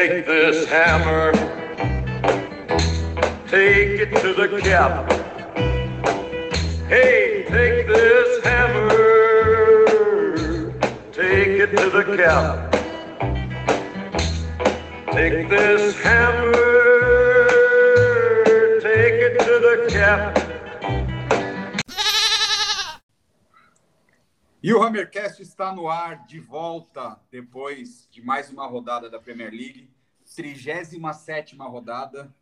Take this hammer, take it to the cap. Hey, take this hammer, take it to the cap. Take this hammer, take it to the cap. E o Hammercast está no ar de volta depois de mais uma rodada da Premier League, 37 rodada,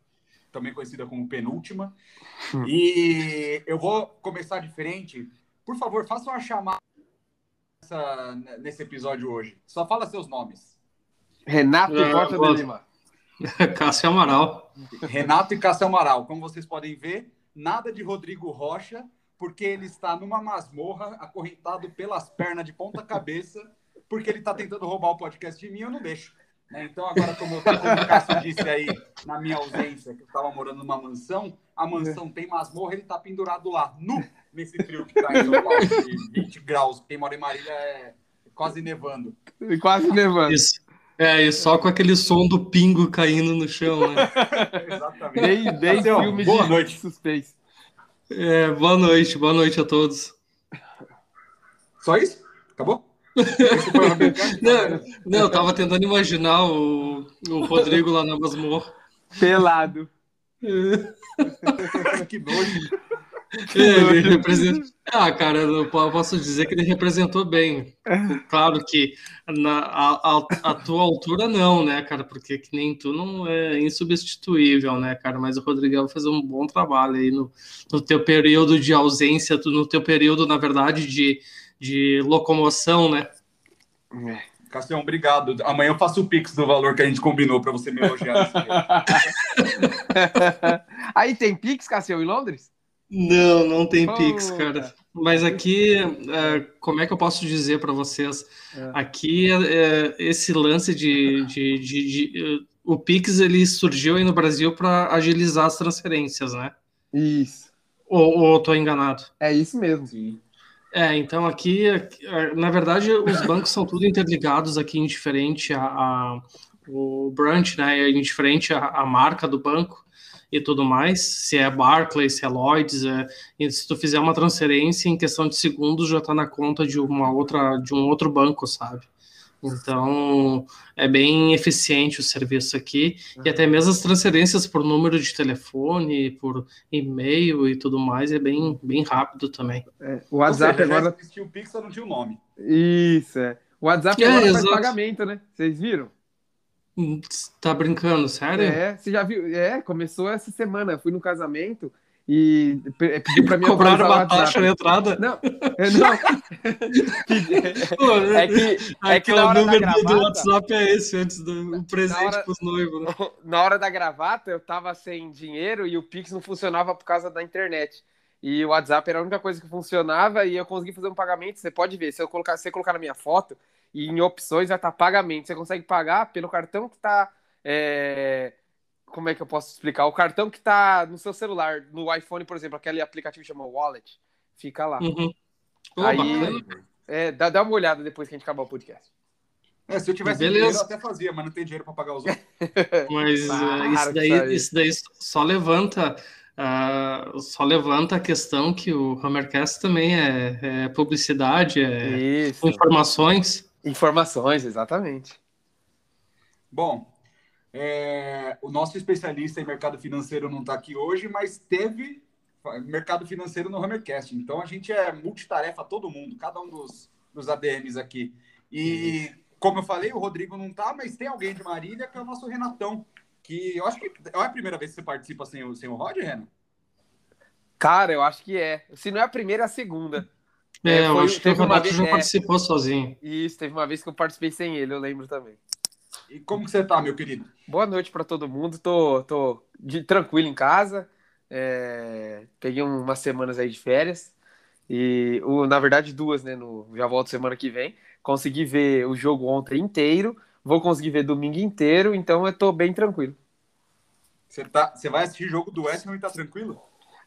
também conhecida como penúltima. E eu vou começar diferente. Por favor, faça uma chamada nessa, nesse episódio hoje. Só fala seus nomes. Renato É, Porta de Lima. Cássio Amaral. Renato e Cássio Amaral. Como vocês podem ver, nada de Rodrigo Rocha, porque ele está numa masmorra, acorrentado pelas pernas de ponta cabeça, porque ele está tentando roubar o podcast de mim, eu não deixo. né? Então, agora, como, como o Cássio disse aí, na minha ausência, que eu estava morando numa mansão, a mansão tem masmorra, ele está pendurado lá, nu, nesse frio que está em São Paulo, de 20 graus. Quem mora em Marília é quase nevando. E Quase nevando. Isso. É, e só com aquele som do pingo caindo no chão, né? Exatamente. Bem, bem Cássio, filme boa de noite. suspense. É, boa noite, boa noite a todos. Só isso? Acabou? Não, não, eu tava tentando imaginar o, o Rodrigo lá na masmorra. Pelado. que nojo. É, ele representa... Ah, cara, eu po- posso dizer que ele representou bem. Claro que na a, a- a tua altura não, né, cara? Porque que nem tu não é insubstituível, né, cara? Mas o Rodrigão fez um bom trabalho aí no, no teu período de ausência, tu- no teu período, na verdade, de, de locomoção, né? Cassião, obrigado. Amanhã eu faço o pix do valor que a gente combinou para você me elogiar. Aí tem Pix, Cassião, em Londres? Não, não tem Puta. Pix, cara. Mas aqui, é, como é que eu posso dizer para vocês? É. Aqui, é, esse lance de, de, de- de, eh, o Pix ele surgiu aí no Brasil para agilizar as transferências, né? Isso. Ou, ou eu tô enganado? É isso mesmo. Sim. É, então aqui, aqui, na verdade, os bancos são tudo interligados aqui, indiferente a, a- o branch, né? É indiferente a, a marca do banco e tudo mais. Se é Barclays, se é Lloyds, é, e se tu fizer uma transferência em questão de segundos já tá na conta de uma outra, de um outro banco, sabe? Então é bem eficiente o serviço aqui e até mesmo as transferências por número de telefone, por e-mail e tudo mais é bem, bem rápido também. É, O WhatsApp seja, já agora. existia o pix, só não tinha o nome. Isso, é. O WhatsApp É, agora faz exato. pagamento, né? Vocês viram? Tá brincando, sério? É, você já viu? É, começou essa semana. Eu fui no casamento e pe- pediu pra mim Cobraram uma taxa na entrada? Não, é, não. É que, é que o hora da número do- do gravata, WhatsApp é esse, antes do o presente hora- pros noivos, né? na hora da gravata, eu tava sem dinheiro e o Pix não funcionava por causa da internet. E o WhatsApp era a única coisa que funcionava e eu consegui fazer um pagamento. Você pode ver, se eu colocar, se você colocar na minha foto e em opções vai estar pagamento. Você consegue pagar pelo cartão que tá. é, Como é que eu posso explicar? O cartão que tá no seu celular, no iPhone, por exemplo, aquele aplicativo que chama Wallet, fica lá. Uhum. Aí- bacana. É, dá, dá uma olhada depois que a gente acabar o podcast. É, se eu tivesse Beleza. dinheiro, eu até fazia, mas não tem dinheiro para pagar os outros. Mas Para eh, isso, daí, isso aí. isso daí só levanta. ah, só levanta a questão que o Hammercast também é, é publicidade, é Isso. informações. Informações, exatamente. Bom, é, o nosso especialista em mercado financeiro não está aqui hoje, mas teve mercado financeiro no Hammercast. Então a gente é multitarefa todo mundo, cada um dos, dos ADMs aqui. E como eu falei, o Rodrigo não tá, mas tem alguém de Marília que é o nosso Renatão. Que eu acho que é a primeira vez que você participa sem o, sem o Rod, Renan? Cara, eu acho que é. Se não é a primeira, é a segunda. É, É, eu foi- acho que o teve uma vez- já é. participou sozinho. Isso, teve uma vez que eu participei sem ele, eu lembro também. E como que você tá, meu querido? Boa noite pra todo mundo. Tô, tô de- tranquilo em casa. É, peguei umas semanas aí de férias. E, o, na verdade, duas, né? No, já volto semana que vem. Consegui ver o jogo ontem inteiro. Vou conseguir ver domingo inteiro. Então eu tô bem tranquilo. Você, tá, você vai assistir jogo do West Ham e tá tranquilo?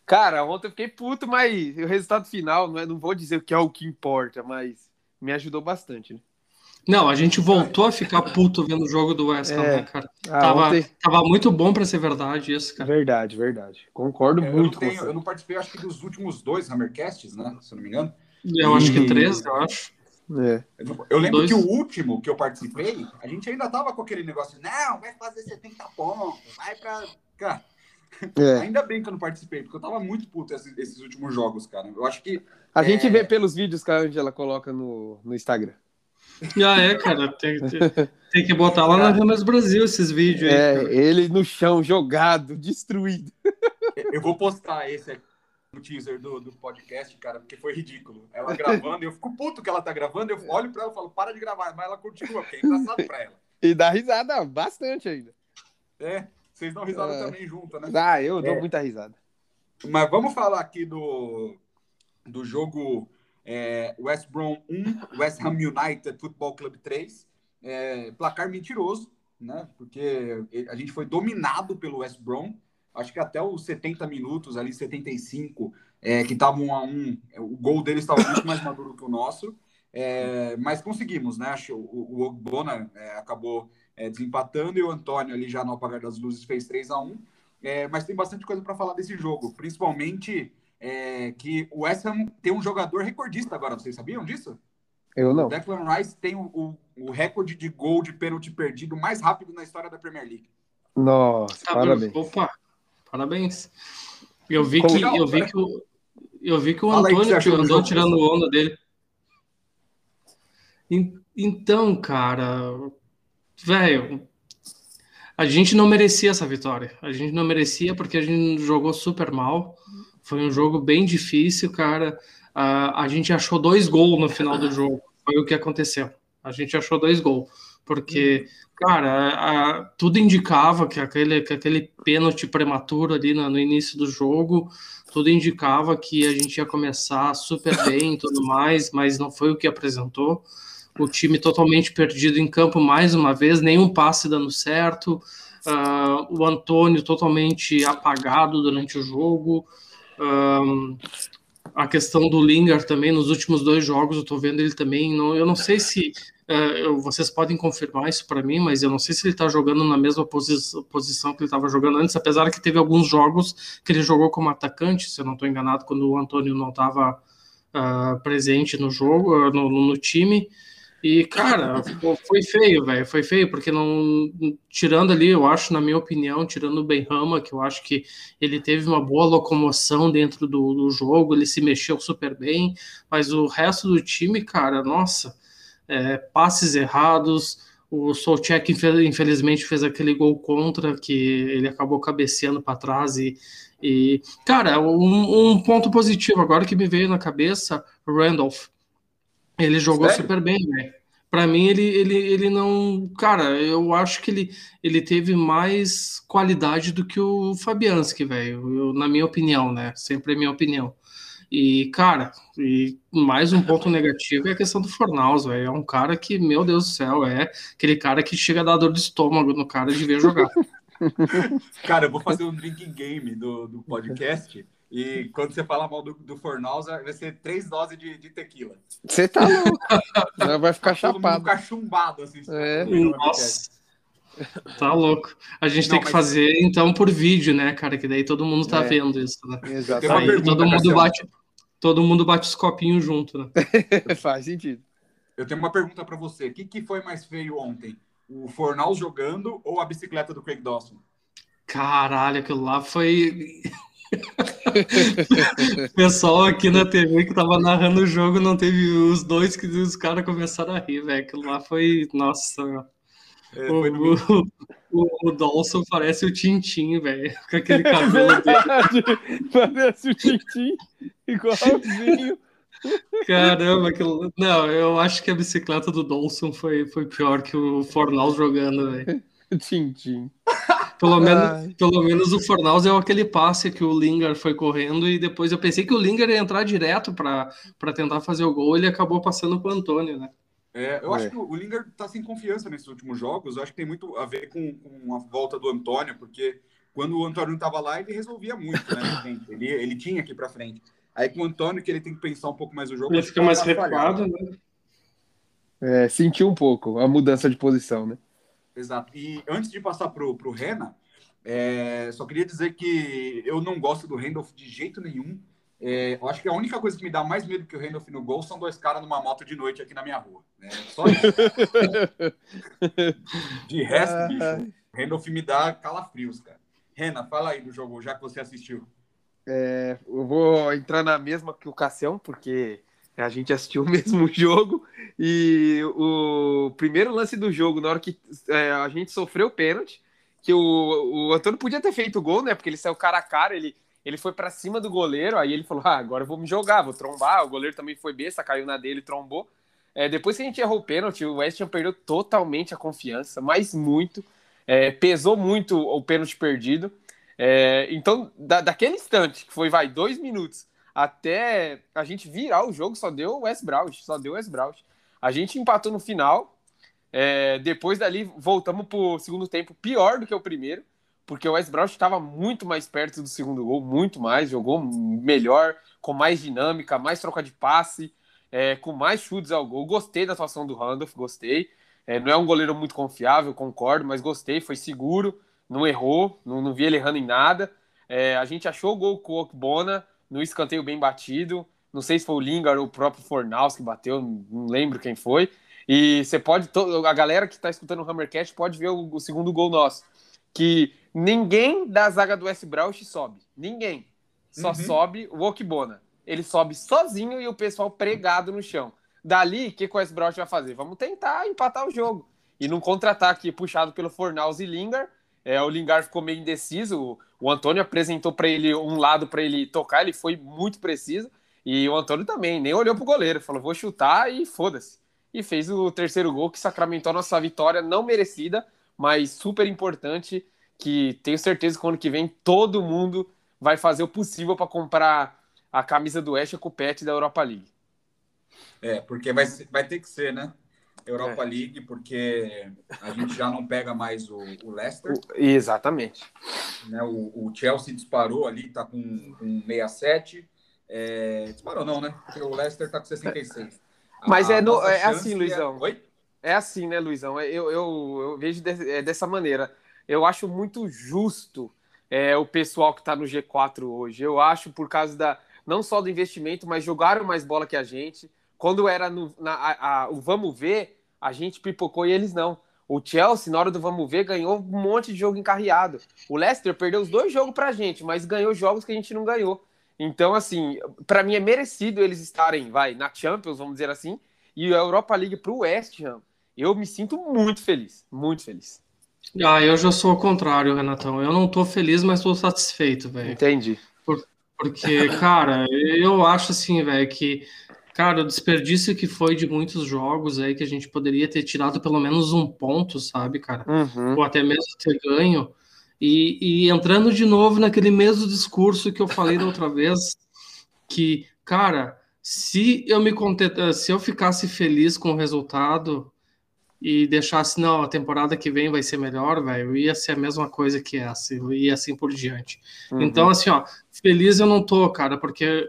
Cara, ontem eu fiquei puto, mas o resultado final, não, é, não vou dizer que é o que importa, mas me ajudou bastante. né? Não, a gente voltou a ficar puto vendo o jogo do West Ham, É. né, cara? Ah, tava, ontem- tava muito bom pra ser verdade isso, cara. Verdade, verdade. Concordo É, Eu muito não, com tenho- você. eu não participei, acho que dos últimos dois Hammercasts, né? Se eu não me engano. Eu acho que E- três, eu acho. É. Eu lembro Dois. que o último que eu participei, a gente ainda tava com aquele negócio, não, vai fazer 70 pontos, vai pra. Cara, É. ainda bem que eu não participei, porque eu tava muito puto esses, esses últimos jogos, cara. Eu acho que. A gente É. vê pelos vídeos que a Angela coloca no, no Instagram. Ah, é, cara. Tem, tem- tem que botar lá na Ramas Brasil esses vídeos aí. É, cara. ele no chão, jogado, destruído. Eu vou postar esse aqui no teaser do, do podcast, cara, porque foi ridículo. Ela gravando, eu fico puto que ela tá gravando, eu olho pra ela e falo, para de gravar, mas ela continua, porque é engraçado pra ela. E dá risada bastante ainda. É, vocês dão risada É. também junto, né? Ah, eu dou É. muita risada. Mas vamos falar aqui do, do jogo é, West Brom 1, West Ham United Football Club 3. É, placar mentiroso, né? Porque a gente foi dominado pelo West Brom. Acho que até os 70 minutos, ali 75, é, que estavam 1 a 1 o gol deles estava muito mais maduro que o nosso. É, mas conseguimos, né? Acho- O, o Ogbona é, acabou é, desempatando e o Antônio ali já no apagar das luzes fez 3 a 1 é, mas tem bastante coisa para falar desse jogo, principalmente é, que o West Ham tem um jogador recordista agora, vocês sabiam disso? Eu O não. Declan Rice tem o, o- o recorde de gol de pênalti perdido mais rápido na história da Premier League. Nossa, Tá, parabéns. Opa, parabéns. Eu vi Como- que, eu vi que o, eu vi que o Fala o que Antônio do andou jogo, tirando pessoal. onda dele. En- Então, cara, velho, a gente não merecia essa vitória. A gente não merecia porque a gente jogou super mal. Foi um jogo bem difícil, cara. A, a gente achou dois gols no final do jogo. Foi o que aconteceu. A gente achou dois gols. Porque, cara, tudo indicava que aquele, que aquele pênalti prematuro ali no, no início do jogo, tudo indicava que a gente ia começar super bem e tudo mais, mas não foi o que apresentou. O time totalmente perdido em campo mais uma vez, nenhum passe dando certo. Ah, o Antônio totalmente apagado durante o jogo. Ahn, a questão do Lingard também, nos últimos dois jogos, eu tô vendo ele também. Não, eu não sei se eu- vocês podem confirmar isso para mim, mas eu não sei se ele tá jogando na mesma posi- posição que ele estava jogando antes, apesar que teve alguns jogos que ele jogou como atacante, se eu não estou enganado, quando o Antônio não estava presente no jogo, ah, no- no time. E, cara, foi feio, velho. Foi feio, porque não. Tirando ali, eu acho, na minha opinião, tirando o Benrama, que eu acho que ele teve uma boa locomoção dentro do, do jogo, ele se mexeu super bem, mas o resto do time, cara, nossa, é, passes errados. O Solchek, infe- infelizmente, fez aquele gol contra que ele acabou cabeceando para trás e. E, cara, um, um ponto positivo agora que me veio na cabeça, Randolph. Ele jogou Sério? super bem, velho. Pra mim, ele, ele, ele não. Cara, eu acho que ele, ele teve mais qualidade do que o Fabianski, velho. Na minha opinião, né? Sempre é minha opinião. E, cara, e mais um ponto negativo é a questão do Fornaus, velho. É um cara que, meu Deus do céu, é aquele cara que chega a dar dor de estômago no cara de ver jogar. Cara, eu vou fazer um drinking game do, do podcast. E quando você falar mal do, do Fornals, vai ser três doses de, de tequila. Você tá louco. Já vai ficar Todo mundo chapado. cachumbado assim. É. no podcast. Nossa. Tá louco. A gente Não, tem que mas- fazer, então, por vídeo, né, cara? Que daí todo mundo tá É. vendo isso, né? Exatamente. Pergunta, todo mundo Cassiano. bate, todo mundo bate os copinhos junto, né? Faz sentido. Eu tenho uma pergunta pra você. O que, que foi mais feio ontem? O Fornals jogando ou a bicicleta do Craig Dawson? Caralho, aquilo lá foi. O pessoal aqui na TV que tava narrando o jogo não teve os dois que os caras começaram a rir, velho. Aquilo lá foi. Nossa. É, O, o, o, o Dawson parece o Tintin, velho. Com aquele cabelo dele. Parece o Tintin. Igualzinho. Caramba, aquilo. Não, eu acho que a bicicleta do Dawson foi, foi pior que o Fornals jogando, velho. Tintin. Pelo menos, pelo menos o Fornals é aquele passe que o Lingard foi correndo e depois eu pensei que o Lingard ia entrar direto para tentar fazer o gol, ele acabou passando pro Antônio, né? É, eu É. acho que o Lingard tá sem confiança nesses últimos jogos. Eu acho que tem muito a ver com, com a volta do Antônio, porque quando o Antônio não tava lá, ele resolvia muito, né? Ele, ele tinha que ir pra frente. Aí com o Antônio, que ele tem que pensar um pouco mais o jogo. Ele fica que mais recuado, né? É, senti um pouco a mudança de posição, né? Exato. E antes de passar pro, pro Rena, é, só queria dizer que eu não gosto do Randolph de jeito nenhum. É, eu acho que a única coisa que me dá mais medo que o Randolph no gol são dois caras numa moto de noite aqui na minha rua. Né? Só isso. de resto, bicho, Randolph me dá calafrios, cara. Rena, fala aí do jogo, já que você assistiu. É, eu vou entrar na mesma que o Cassião, porque a gente assistiu o mesmo jogo. E o primeiro lance do jogo, na hora que é, a gente sofreu o pênalti, que o, o Antônio podia ter feito o gol, né? Porque ele saiu cara a cara, ele, ele foi para cima do goleiro, aí ele falou: ah, agora eu vou me jogar, vou trombar. O goleiro também foi besta, caiu na dele, trombou. É, depois que a gente errou o pênalti, o West Ham perdeu totalmente a confiança, mas muito. É, pesou muito o pênalti perdido. É, então, da, daquele instante, que foi, vai, dois minutos, até a gente virar o jogo, só deu o West Browns, só deu o West. A gente empatou no final, é, depois dali voltamos pro segundo tempo pior do que o primeiro, porque o West Browns estava muito mais perto do segundo gol, muito mais, jogou melhor, com mais dinâmica, mais troca de passe, é, com mais chutes ao gol. Gostei da atuação do Randolph, gostei. É, não é um goleiro muito confiável, concordo, mas gostei, foi seguro, não errou, não, não vi ele errando em nada. É, a gente achou o gol com o Okbona no escanteio bem batido. Não sei se foi o Lingard ou o próprio Fornaus que bateu, não lembro quem foi. E você pode, a galera que está escutando o Hammercast pode ver o, o, segundo gol nosso. Que ninguém da zaga do West Brauch sobe. Ninguém. Só uhum. sobe o Okbona. Ele sobe sozinho e o pessoal pregado no chão. Dali, o que, que o West Brauch vai fazer? Vamos tentar empatar o jogo. E num contra-ataque puxado pelo Fornaus e Lingard, é, o Lingard ficou meio indeciso. O, Antônio apresentou para ele um lado para ele tocar, ele foi muito preciso. E o Antônio também, nem olhou pro goleiro, falou: vou chutar e foda-se. E fez o terceiro gol que sacramentou a nossa vitória, não merecida, mas super importante. Que tenho certeza que ano que vem todo mundo vai fazer o possível para comprar a camisa do Oeste com o pet da Europa League. É, porque vai, vai ter que ser, né? Europa é. League, porque a gente já não pega mais o, o Leicester. O, exatamente. Né, o, o, Chelsea disparou ali, tá com, com 67. É, disparou não, né? Porque o Leicester tá com 66. Mas a, é, no, é assim, é- Luizão. É... Oi? É assim, né, Luizão? Eu, eu, eu vejo de, é dessa maneira. Eu acho muito justo é, o pessoal que está no G4 hoje. Eu acho por causa da não só do investimento, mas jogaram mais bola que a gente. Quando era no, na, a, a, o vamos ver, a gente pipocou e eles não. O Chelsea, na hora do vamos ver, ganhou um monte de jogo encarreado. O Leicester perdeu os dois jogos pra gente, mas ganhou jogos que a gente não ganhou. Então, assim, para mim é merecido eles estarem, vai, na Champions, vamos dizer assim, e a Europa League pro West Ham. Eu me sinto muito feliz, muito feliz. Ah, eu já sou o contrário, Renatão. Eu não tô feliz, mas tô satisfeito, velho. Entendi. Por, porque, cara, eu acho assim, velho, que Cara, o desperdício que foi de muitos jogos aí que a gente poderia ter tirado pelo menos um ponto, sabe, cara? Uhum. Ou até mesmo ter ganho. E, e, entrando de novo naquele mesmo discurso que eu falei da outra vez, que, cara, se eu me contenta, se eu ficasse feliz com o resultado e deixasse, não, a temporada que vem vai ser melhor, velho, ia ser a mesma coisa que essa, e assim por diante. Uhum. Então, assim, ó, feliz eu não tô, cara, porque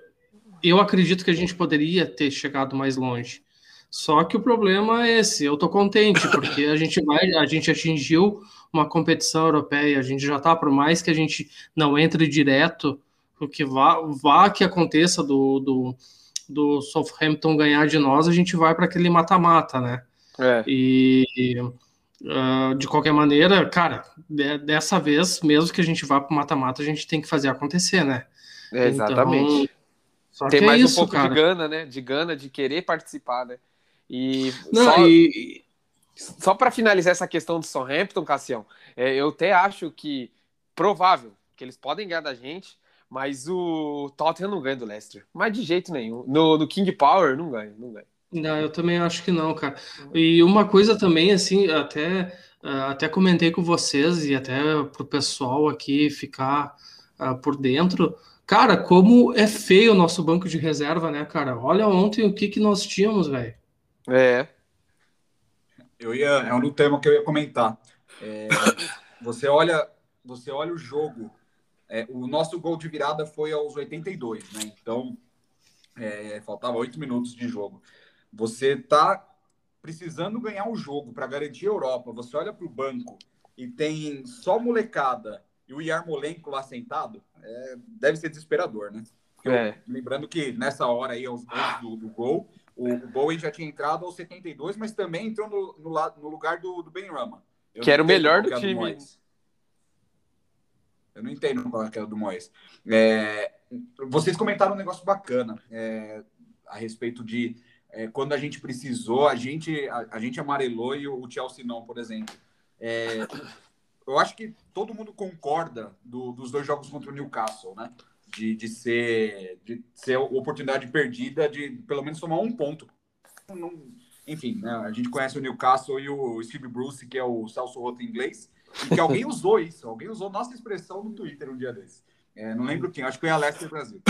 eu acredito que a gente poderia ter chegado mais longe. Só que o problema é esse, eu tô contente, porque a gente vai, a gente atingiu uma competição europeia, a gente já tá, por mais que a gente não entre direto, o que vá, vá que aconteça do, do, do Southampton ganhar de nós, a gente vai para aquele mata-mata, né? É. E uh, de qualquer maneira, cara, de, dessa vez, mesmo que a gente vá para mata-mata, a gente tem que fazer acontecer, né? É, exatamente. Então, só Tem mais é isso, um pouco cara. de gana, né? De gana, de querer participar, né? E Não, só, e... só para finalizar essa questão do Southampton, Cassião, é, eu até acho que provável que eles podem ganhar da gente, mas o Tottenham não ganha do Leicester. Mas de jeito nenhum. No, no King Power, não ganha, não ganha. Não, eu também acho que não, cara. E uma coisa também, assim, até, até comentei com vocês e até pro pessoal aqui ficar uh, por dentro. Cara, como é feio o nosso banco de reserva, né, cara? Olha ontem o que, que nós tínhamos, velho. É. Eu ia, é um tema que eu ia comentar. É, você olha, você olha o jogo. É, o nosso gol de virada foi aos 82, né? Então, é, faltava oito minutos de jogo. Você tá precisando ganhar um jogo para garantir a Europa, você olha para o banco e tem só molecada e o Yarmolenko lá sentado, é, deve ser desesperador, né? Eu, É. Lembrando que nessa hora aí, aos antes do, do gol, o, o Bowen já tinha entrado aos 72, mas também entrou no, no, no lugar do, do Ben Rama. Eu Que era o melhor do é a time. Moyes. Eu não entendo qual é a do Moyes. É, vocês comentaram um negócio bacana é, a respeito de é, quando a gente precisou, a gente, a, a gente amarelou e o, o Chelsea não, por exemplo. Eu acho que todo mundo concorda do- dos dois jogos contra o Newcastle, né? De, de ser de ser oportunidade perdida de pelo menos tomar um ponto. Não- enfim, né? a gente conhece o Newcastle e o Steve Bruce, que é o Celso Roto inglês, e que alguém usou isso, alguém usou nossa expressão no Twitter um dia desses. É, não lembro quem, acho que foi a Leicester Brasil.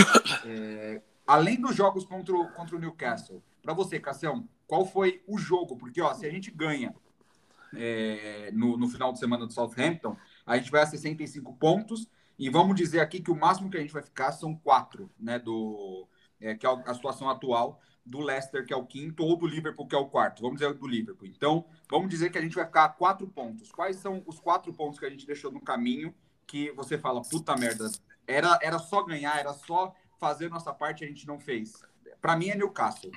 É, além dos jogos contra o, contra o Newcastle, para você, Cassião, qual foi o jogo? Porque ó, se a gente ganha é, no, no final de semana do Southampton, a gente vai a 65 pontos e vamos dizer aqui que o máximo que a gente vai ficar são quatro, né? Do, é, que é a situação atual do Leicester, que é o quinto, ou do Liverpool, que é o quarto. Vamos dizer do Liverpool. Então, vamos dizer que a gente vai ficar a quatro pontos. Quais são os quatro pontos que a gente deixou no caminho que você fala, puta merda, era, era só ganhar, era só fazer nossa parte a gente não fez? Para mim é Newcastle.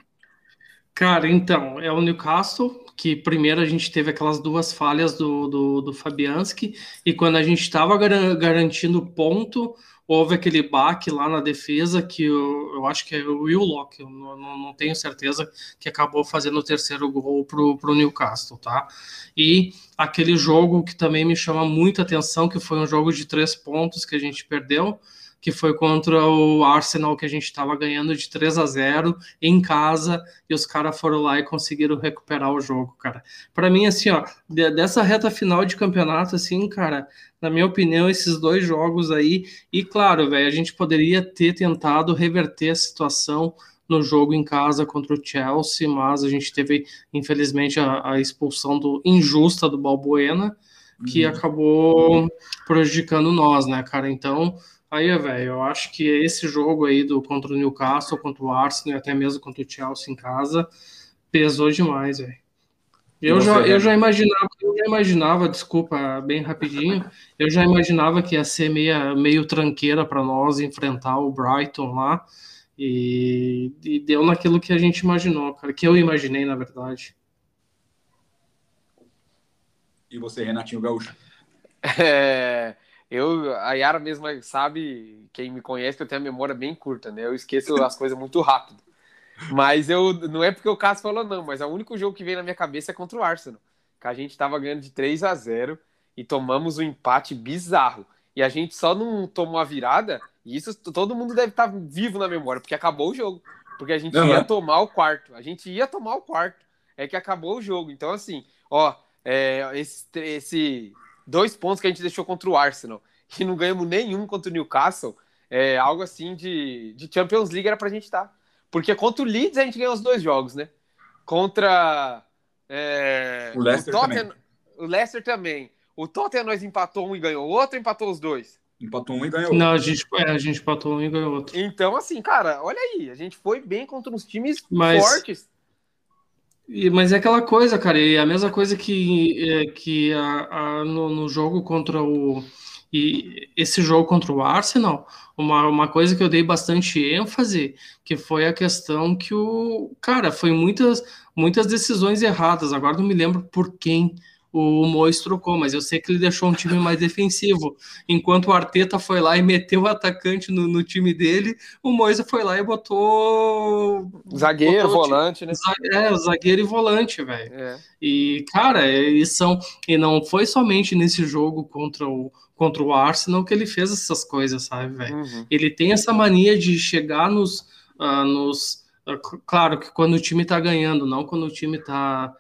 Cara, então, é o Newcastle, que primeiro a gente teve aquelas duas falhas do, do, do Fabianski, e quando a gente estava garantindo ponto, houve aquele baque lá na defesa que eu, eu acho que é o Willock, eu não, não, não tenho certeza, que acabou fazendo o terceiro gol pro, pro Newcastle, tá? E aquele jogo que também me chama muita atenção, que foi um jogo de três pontos que a gente perdeu, que foi contra o Arsenal, que a gente estava ganhando de 3 a 0 em casa, e os caras foram lá e conseguiram recuperar o jogo, cara. Para mim, assim, ó, de- dessa reta final de campeonato, assim, cara, na minha opinião, esses dois jogos aí, e claro, velho, a gente poderia ter tentado reverter a situação no jogo em casa contra o Chelsea, mas a gente teve, infelizmente, a, a expulsão do injusta do Balbuena, que Uhum. acabou prejudicando nós, né, cara? Então, aí, velho, eu acho que esse jogo aí do contra o Newcastle, contra o Arsenal e até mesmo contra o Chelsea em casa pesou demais, velho. Eu já, eu já imaginava, eu já imaginava, desculpa, bem rapidinho, eu já imaginava que ia ser meia, meio tranqueira para nós enfrentar o Brighton lá, e, e deu naquilo que a gente imaginou, cara, que eu imaginei, na verdade. E você, Renatinho Gaúcho? É, eu, a Yara mesmo sabe, quem me conhece, que eu tenho a memória bem curta, né? Eu esqueço as coisas muito rápido. Mas eu não é porque o Cássio falou, não, mas o único jogo que vem na minha cabeça é contra o Arsenal. Que a gente tava ganhando de 3 a 0 e tomamos um empate bizarro. E a gente só não tomou a virada, e isso todo mundo deve estar vivo na memória, porque acabou o jogo. Porque a gente ia tomar o quarto. A gente ia tomar o quarto. É que acabou o jogo. Então, assim, ó, é, esse, esse dois pontos que a gente deixou contra o Arsenal e não ganhamos nenhum contra o Newcastle, é algo assim de, de Champions League era pra gente estar. Porque contra o Leeds a gente ganhou os dois jogos, né? Contra é, O Leicester Tottenham, o Leicester também. O Tottenham nós empatou um e ganhou o outro, empatou os dois. Empatou um e ganhou. Não, a gente, é, a gente empatou um e ganhou outro. Então, assim, cara, olha aí, a gente foi bem contra uns times Mas- fortes. Mas é aquela coisa, cara, e a mesma coisa que, é, que a, a- no, no jogo contra o. E esse jogo contra o Arsenal, uma, uma coisa que eu dei bastante ênfase, que foi a questão que o. Cara, foi muitas, muitas decisões erradas. Agora não me lembro por quem o Mois trocou, mas eu sei que ele deixou um time mais defensivo. Enquanto o Arteta foi lá e meteu o atacante no, no time dele, o Moisa foi lá e botou. Zagueiro, botou volante, né? é, zagueiro e volante, velho. É. E, cara, eles são. E não foi somente nesse jogo contra o, contra o Arsenal que ele fez essas coisas, sabe, velho? Uhum. Ele tem essa mania de chegar nos. ah, nos ah, claro que quando o time tá ganhando, não quando o time tá.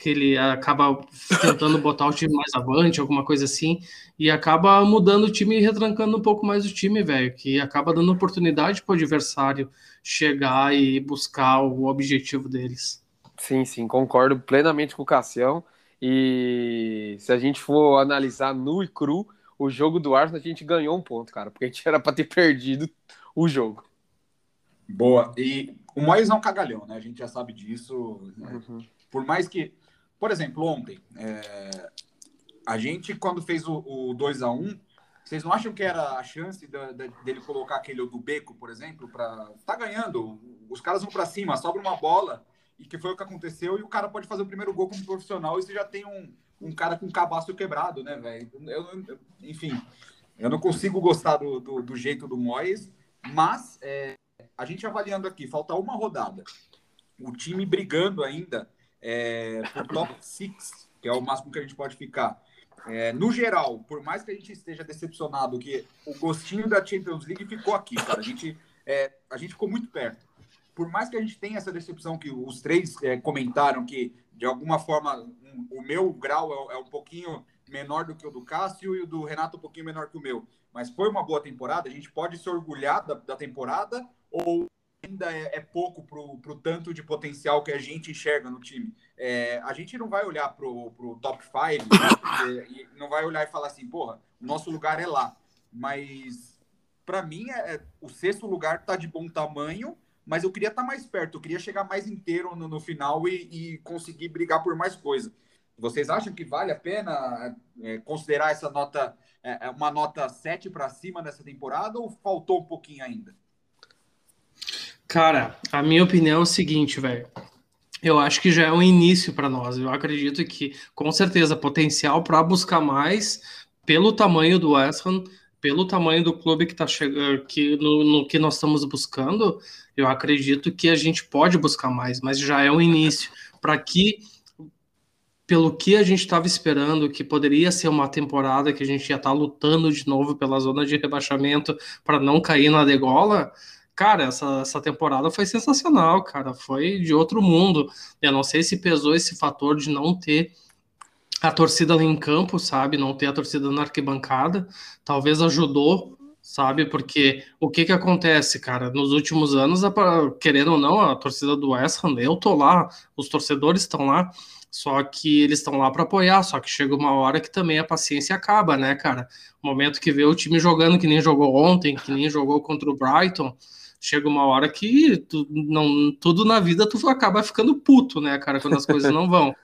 Que ele acaba tentando botar o time mais avante, alguma coisa assim, e acaba mudando o time e retrancando um pouco mais o time, velho, que acaba dando oportunidade pro adversário chegar e buscar o objetivo deles. Sim, sim, concordo plenamente com o Cassião. E se a gente for analisar nu e cru, o jogo do Arsenal a gente ganhou um ponto, cara, porque a gente era para ter perdido o jogo. Boa. E o Moyes é um cagalhão, né? A gente já sabe disso. né? Uhum. Por mais que, por exemplo, ontem, é, a gente, quando fez o, o 2 a 1 vocês não acham que era a chance da, da, dele colocar aquele do Beco, por exemplo, para tá ganhando, os caras vão para cima, sobra uma bola e que foi o que aconteceu e o cara pode fazer o primeiro gol como profissional e você já tem um, um cara com cabaço quebrado, né, velho? Enfim, eu não consigo gostar do, do, do jeito do Moyes, mas é, a gente avaliando aqui, falta uma rodada, o time brigando ainda é, top 6, que é o máximo que a gente pode ficar. É, no geral, por mais que a gente esteja decepcionado que o gostinho da Champions League ficou aqui, cara. A gente, é, a gente ficou muito perto. Por mais que a gente tenha essa decepção que os três é, comentaram que, de alguma forma, um, o meu grau é, é, um pouquinho menor do que o do Cássio e o do Renato um pouquinho menor que o meu. Mas foi uma boa temporada. A gente pode se orgulhar da, da temporada ou ainda é, é pouco para o tanto de potencial que a gente enxerga no time. É, a gente não vai olhar para o top 5 né, não vai olhar e falar assim, porra, o nosso lugar é lá. Mas para mim, é, é, o sexto lugar está de bom tamanho, mas eu queria estar tá mais perto, eu queria chegar mais inteiro no, no final e, e, conseguir brigar por mais coisa. Vocês acham que vale a pena é, considerar essa nota, é, é uma nota 7 para cima nessa temporada ou faltou um pouquinho ainda? Cara, a minha opinião é o seguinte, velho. Eu acho que já é um início para nós. Eu acredito que, com certeza, potencial para buscar mais pelo tamanho do West Ham, pelo tamanho do clube que está chegando, que no, no, que nós estamos buscando, eu acredito que a gente pode buscar mais, mas já é um início para que pelo que a gente estava esperando, que poderia ser uma temporada que a gente ia estar tá lutando de novo pela zona de rebaixamento para não cair na degola, cara, essa, essa temporada foi sensacional, cara. Foi de outro mundo. Eu não sei se pesou esse fator de não ter a torcida em campo, sabe? Não ter a torcida na arquibancada. Talvez ajudou, sabe? Porque o que que acontece, cara? Nos últimos anos, querendo ou não, a torcida do West Ham, eu tô lá, os torcedores estão lá. Só que eles estão lá para apoiar, só que chega uma hora que também a paciência acaba, né, cara? O momento que vê o time jogando que nem jogou ontem, que nem jogou contra o Brighton, chega uma hora que tu, não, tudo na vida tu acaba ficando puto, né, cara, quando as coisas não vão.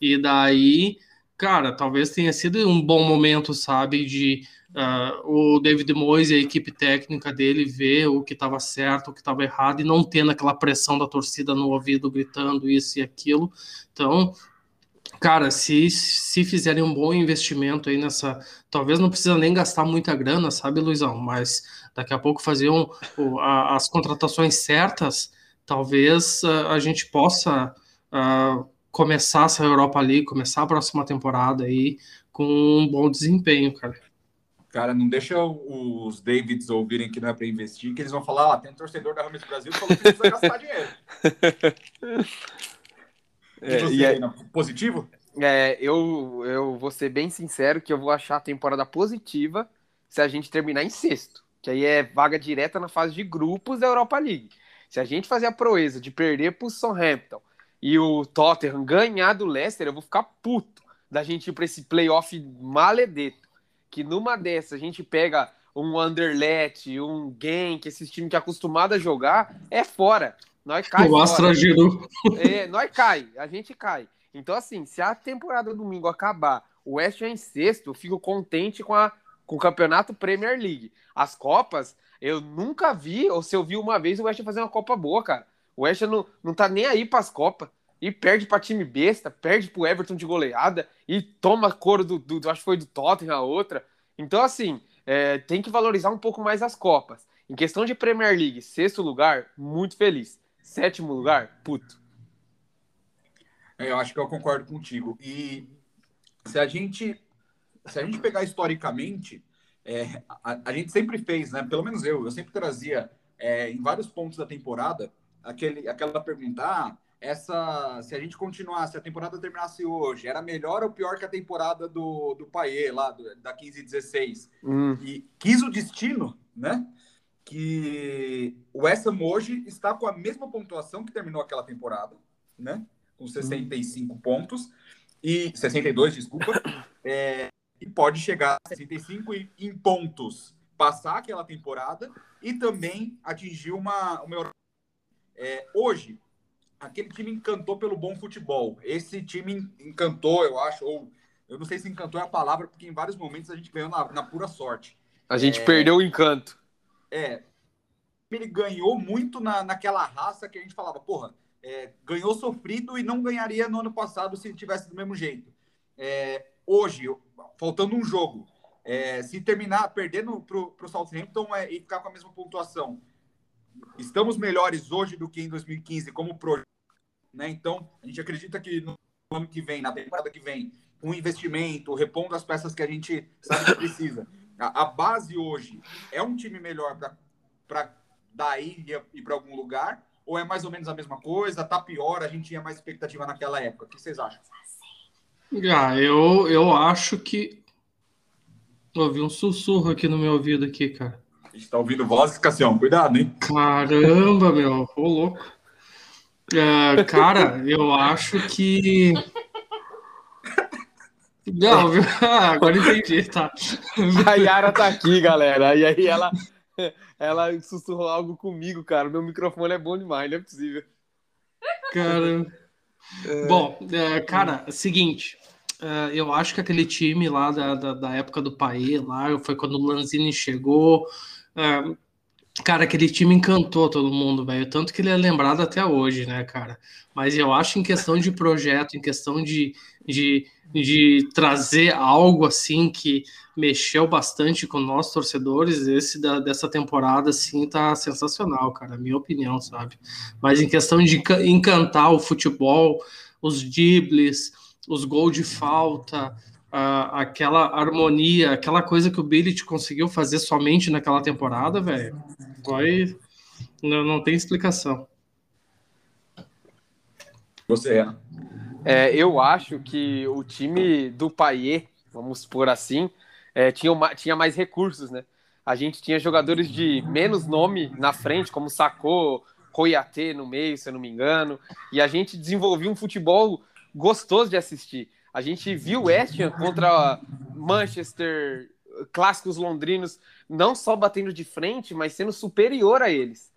E daí, cara, talvez tenha sido um bom momento, sabe, de uh, o David Moyes e a equipe técnica dele ver o que estava certo, o que estava errado e não tendo aquela pressão da torcida no ouvido gritando isso e aquilo. Então, cara, se, se fizerem um bom investimento aí nessa. Talvez não precisa nem gastar muita grana, sabe, Luizão? Mas daqui a pouco fazer um, as contratações certas, talvez a, a gente possa a, começar essa Europa League, começar a próxima temporada aí com um bom desempenho, cara. Cara, não deixa os Davids ouvirem que não é para investir, que eles vão falar, ah, tem um torcedor da Rams Brasil que falou que precisa gastar dinheiro. É, e você, e é, positivo? É, eu, eu vou ser bem sincero que eu vou achar a temporada positiva se a gente terminar em sexto, que aí é vaga direta na fase de grupos da Europa League. Se a gente fazer a proeza de perder pro Southampton e o Tottenham ganhar do Leicester, eu vou ficar puto da gente ir para esse playoff maledeto. Que numa dessas a gente pega um Anderlecht, um Genk, esses times que é acostumado a jogar, é fora. Nós cai. O Astra girou. É, nós cai, a gente cai. Então, assim, se a temporada domingo acabar, o West é em sexto, eu fico contente com, a, com o campeonato Premier League. As Copas, eu nunca vi, ou se eu vi uma vez, o West fazer uma Copa boa, cara. O West não, não tá nem aí pras Copas. E perde pra time besta, perde pro Everton de goleada e toma couro do, do, do acho que foi do Tottenham a outra. Então, assim, é, tem que valorizar um pouco mais as Copas. Em questão de Premier League, sexto lugar, muito feliz. Sétimo lugar, puto. É, eu acho que eu concordo contigo. E se a gente, se a gente pegar historicamente, é, a, a, gente sempre fez, né? Pelo menos eu, eu sempre trazia é, em vários pontos da temporada aquele, aquela pergunta: ah, essa, se a gente continuasse, a temporada terminasse hoje, era melhor ou pior que a temporada do, do Paier, lá do, da 15 e 16? Hum. E quis o destino, né? que o West Ham hoje está com a mesma pontuação que terminou aquela temporada, né? Com 65 uhum. pontos e 62, desculpa, é, e pode chegar a 65 em, pontos, passar aquela temporada e também atingir uma, uma é, hoje aquele time encantou pelo bom futebol. Esse time encantou, eu acho, ou eu não sei se encantou é a palavra, porque em vários momentos a gente ganhou na, na pura sorte. A gente é... perdeu o encanto. É. Ele ganhou muito na, naquela raça que a gente falava, porra, é, ganhou sofrido e não ganharia no ano passado se tivesse do mesmo jeito. É, hoje, faltando um jogo, é, se terminar perdendo para o Southampton é, e ficar com a mesma pontuação, estamos melhores hoje do que em 2015 como projeto. Né? Então, a gente acredita que no ano que vem, na temporada que vem, com investimento, repondo as peças que a gente sabe que precisa. A, a base hoje é um time melhor para daí ir para algum lugar? Ou é mais ou menos a mesma coisa? Tá pior? A gente tinha mais expectativa naquela época? O que vocês acham? Ah, eu, eu acho que. Ouvi um sussurro aqui no meu ouvido aqui, cara. A gente tá ouvindo vozes, Cassião. Cuidado, hein? Caramba, meu. Ô, louco. É, cara, eu acho que. Não, viu? Ah, agora entendi, tá. A Yara tá aqui, galera. E aí ela, ela sussurrou algo comigo, cara. Meu microfone é bom demais, não é possível. Cara. É... Bom, é, cara, seguinte. É, eu acho que aquele time lá da, da, da, época do Paê, lá foi quando o Lanzini chegou. É, cara, aquele time encantou todo mundo, velho. Tanto que ele é lembrado até hoje, né, cara? Mas eu acho em questão de projeto, em questão de, de, de trazer algo assim que mexeu bastante com nós torcedores, esse da, dessa temporada assim tá sensacional, cara, minha opinião, sabe? Mas em questão de encantar o futebol, os dribles, os gols de falta, uh, aquela harmonia, aquela coisa que o Billy conseguiu fazer somente naquela temporada, velho, foi não, não tem explicação. Você, Ana? É, eu acho que o time do Paier, vamos por assim, é, tinha, uma, tinha mais recursos, né? A gente tinha jogadores de menos nome na frente, como Sacou, Coiatê no meio, se eu não me engano, e a gente desenvolvia um futebol gostoso de assistir. A gente viu o West Ham contra Manchester, clássicos londrinos, não só batendo de frente, mas sendo superior a eles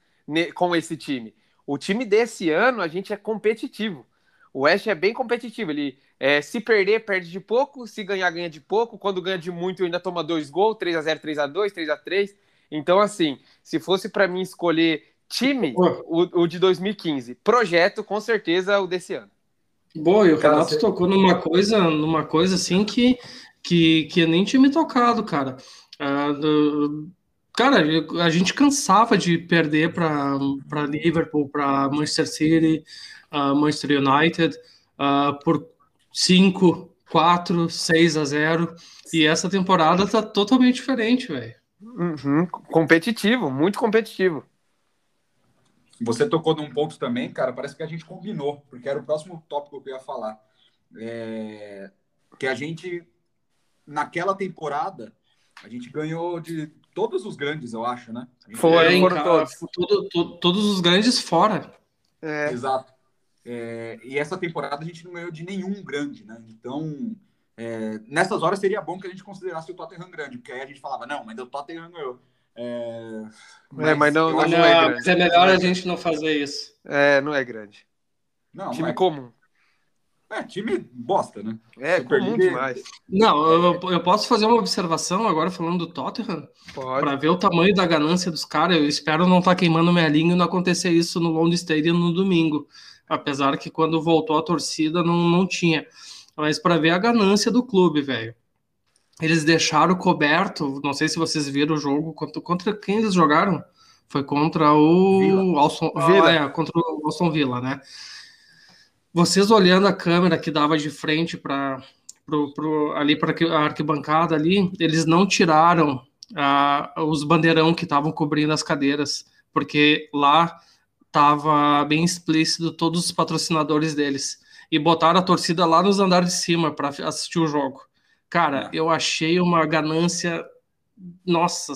com esse time. O time desse ano, a gente é competitivo. O West é bem competitivo. Ele é, se perder, perde de pouco. Se ganhar, ganha de pouco. Quando ganha de muito, ainda toma dois gols: 3 a 0 3 a 2 3 a 3 Então, assim, se fosse para mim escolher time, o, o, de 2015. Projeto, com certeza, o desse ano. Boa, e o Renato você... tocou numa coisa, numa coisa assim que, que, que nem tinha me tocado, cara. Uh, do, cara, a gente cansava de perder para Liverpool, para Manchester City uh, Manchester United uh, por 5, 4, 6 a 0. E essa temporada tá totalmente diferente, velho. Uhum. Competitivo, muito competitivo. Você tocou num ponto também, cara, parece que a gente combinou, porque era o próximo tópico que eu ia falar. É... Que a gente, naquela temporada, a gente ganhou de todos os grandes, eu acho, né? Foi, foram todos. Todo, todo, todos os grandes fora. É. Exato. É, e essa temporada a gente não ganhou de nenhum grande, né? Então, é, nessas horas seria bom que a gente considerasse o Tottenham grande, porque aí a gente falava, não, mas o Tottenham ganhou. É, mas, é, mas não, não, não, é grande. Mas é melhor a gente não fazer isso. É, não é grande. Não, time comum. É, time bosta, né? É, Super comum demais. Não, eu, eu, posso fazer uma observação agora falando do Tottenham? Para ver o tamanho da ganância dos caras. Eu espero não estar tá queimando minha língua e não acontecer isso no London Stadium no domingo apesar que quando voltou a torcida não, não tinha. Mas para ver a ganância do clube, velho. Eles deixaram coberto, não sei se vocês viram o jogo, contra, contra quem eles jogaram? Foi contra o Alson, Villa. Ah, é, contra o Alson Villa, né? Vocês olhando a câmera que dava de frente para ali para a arquibancada ali, eles não tiraram ah, os bandeirão que estavam cobrindo as cadeiras, porque lá tava bem explícito todos os patrocinadores deles e botaram a torcida lá nos andares de cima para assistir o jogo. Cara, eu achei uma ganância, nossa,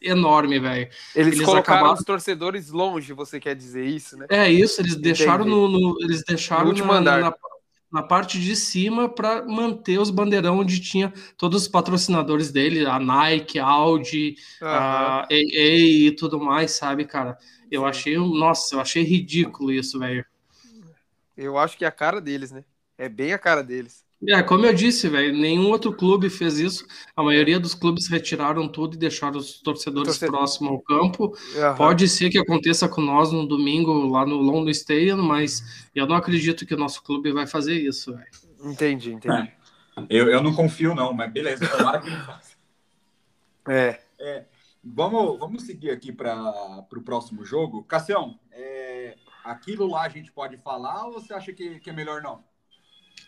enorme, velho. Eles, eles colocaram acabaram... os torcedores longe, você quer dizer isso, né? É isso, eles deixaram no, no, eles deixaram no na. Na, na parte de cima para manter os bandeirão onde tinha todos os patrocinadores dele, a Nike, a Audi, uhum. a AA e tudo mais, sabe, cara? Eu achei, nossa, eu achei ridículo isso, velho. Eu acho que é a cara deles, né? É bem a cara deles. É, como eu disse, velho, nenhum outro clube fez isso. A maioria dos clubes retiraram tudo e deixaram os torcedores Torcedor. próximos ao campo. Aham. Pode ser que aconteça com nós no domingo lá no London Stadium, mas eu não acredito que o nosso clube vai fazer isso, velho. Entendi, entendi. Eu, eu não confio, não, mas beleza, tomara que ele faça. É. Vamos, vamos seguir aqui para o próximo jogo. Cassião, é, aquilo lá a gente pode falar ou você acha que, que é melhor não?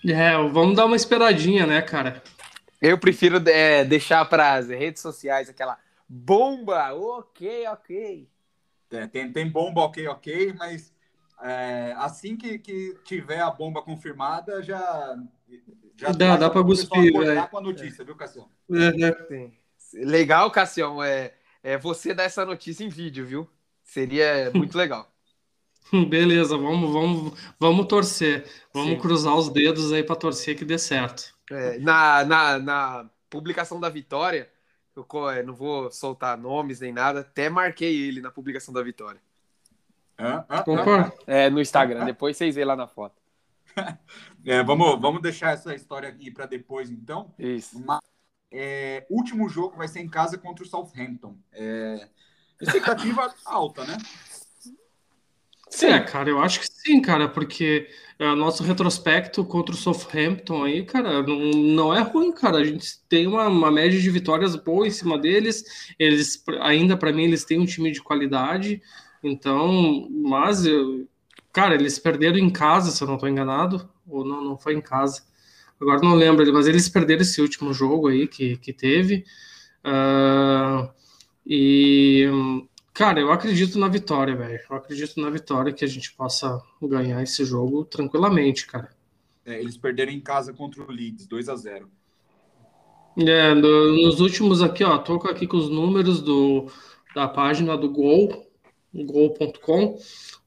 É, vamos dar uma esperadinha, né, cara? Eu prefiro é, deixar para as redes sociais aquela bomba. Ok, ok. É, tem, tem bomba, ok, ok, mas é, assim que, que tiver a bomba confirmada, já. já Dá- dá pessoal cuspir, velho. com a notícia, viu, Cassião? É, é. Legal, Cassião. É, é você dar essa notícia em vídeo, viu? Seria muito legal. Beleza, vamos, vamos, vamos torcer. Vamos Sim. cruzar os dedos aí para torcer que dê certo. É, na, na, na publicação da vitória, eu é, não vou soltar nomes nem nada, até marquei ele na publicação da vitória. Hã? Hã? Concordo. É, no Instagram, depois vocês veem lá na foto. É, vamos, vamos deixar essa história aqui para depois, então. Isso. Mas, é, último jogo vai ser em casa contra o Southampton. É, expectativa alta, né? É, cara, eu acho que sim, cara, porque é, nosso retrospecto contra o Southampton aí, cara, não, não é ruim, cara. A gente tem uma, uma média de vitórias boa em cima deles. Eles, ainda para mim, eles têm um time de qualidade. Então, mas, eu- cara, eles perderam em casa, se eu não estou enganado, ou não, não foi em casa. Agora não lembro, mas eles perderam esse último jogo aí que, que teve. Ah, e, cara, eu acredito na vitória, velho. Eu acredito na vitória que a gente possa ganhar esse jogo tranquilamente, cara. É, eles perderam em casa contra o Leeds, 2 a 0 É, no- nos últimos aqui, ó, tô aqui com os números do, da página do Gol, gol.com.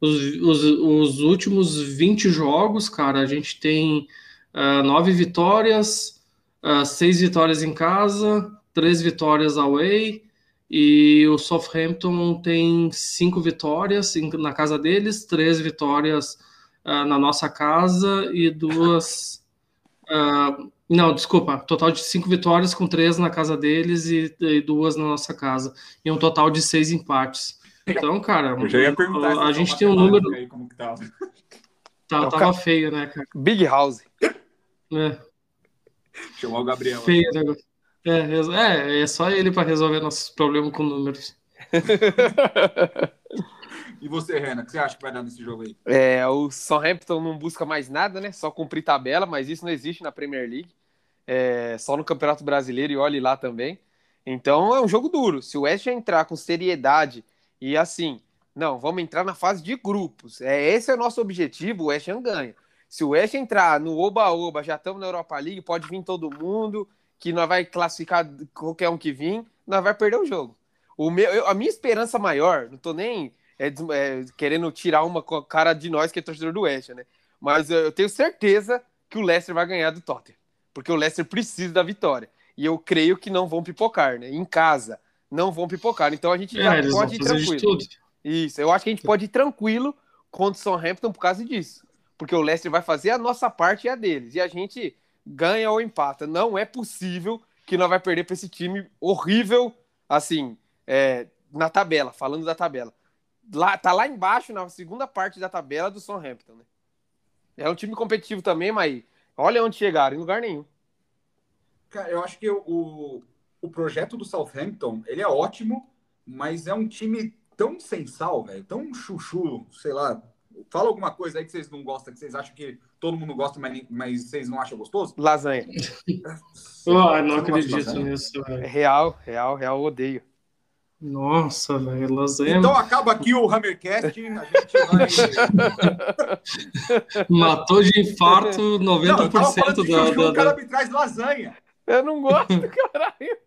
Os, os, os últimos 20 jogos, cara, a gente tem ah, nove vitórias, ah, seis vitórias em casa, três vitórias away, e o Southampton tem cinco vitórias na casa deles, três vitórias ah, na nossa casa e duas. ah, não, desculpa, total de cinco vitórias com três na casa deles e, e duas na nossa casa. E um total de seis empates. Então, cara, Eu já ia perguntar a, a gente tem um número. aí, como que tava. Tá, tava feio, né, cara? Big House. É, Chamar o Gabriel. feio o negócio. É, é, é só ele para resolver nossos problemas com números. E você, Renan, o que você acha que vai dar nesse jogo aí? É, o Southampton não busca mais nada, né? Só cumprir tabela, mas isso não existe na Premier League. É, só no Campeonato Brasileiro e olhe lá também. Então é um jogo duro. Se o West entrar com seriedade e assim, não, vamos entrar na fase de grupos. É, esse é o nosso objetivo, o West ganha. Se o West entrar no Oba-Oba, já estamos na Europa League, pode vir todo mundo, que nós vai classificar qualquer um que vir, nós vai perder o jogo. O meu, eu- a minha esperança maior, não tô nem é, é, querendo tirar uma cara de nós que é torcedor do West né? Mas eu, tenho certeza que o Leicester vai ganhar do Tottenham, porque o Leicester precisa da vitória. E eu creio que não vão pipocar, né? Em casa, não vão pipocar. Então a gente já É, vão pode ir tranquilo. Isso, eu acho que a gente pode ir tranquilo contra o Southampton por causa disso. Porque o Leicester vai fazer a nossa parte e a deles. E a gente ganha ou empata. Não é possível que nós vai perder para esse time horrível, assim, é, na tabela, falando da tabela. Lá, tá lá embaixo, na segunda parte da tabela do Southampton, né? É um time competitivo também, mas olha onde chegaram, em lugar nenhum. Cara, eu acho que o- o, projeto do Southampton, ele é ótimo, mas é um time tão sem sal, velho, tão chuchu, sei lá. Fala alguma coisa aí que vocês não gostam, que vocês acham que todo mundo gosta, mas, mas vocês não acham gostoso? Lasanha. Você não acredito nisso, É velho. real, real, real, eu odeio. Nossa, velho, lasanha Então acaba aqui o Hammercast, a gente vai... matou de infarto Não, eu tava 90% falando de da, chuchu, da, o cara da- me traz lasanha. Eu não gosto, caralho.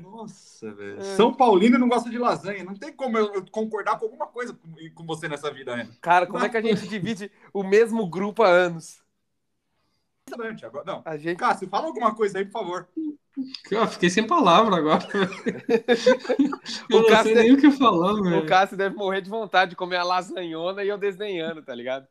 Nossa, velho. São Paulino não gosta de lasanha. Não tem como eu eu concordar com alguma coisa com, você nessa vida, né? Cara, como é que a gente divide o mesmo grupo há anos? Agora, não. A gente. Cássio, fala alguma coisa aí, por favor. Ah, fiquei sem palavra agora. O Eu não Cássio sei nem o que falar, O velho. Cássio deve morrer de vontade de comer a lasanhona e eu desdenhando, tá ligado?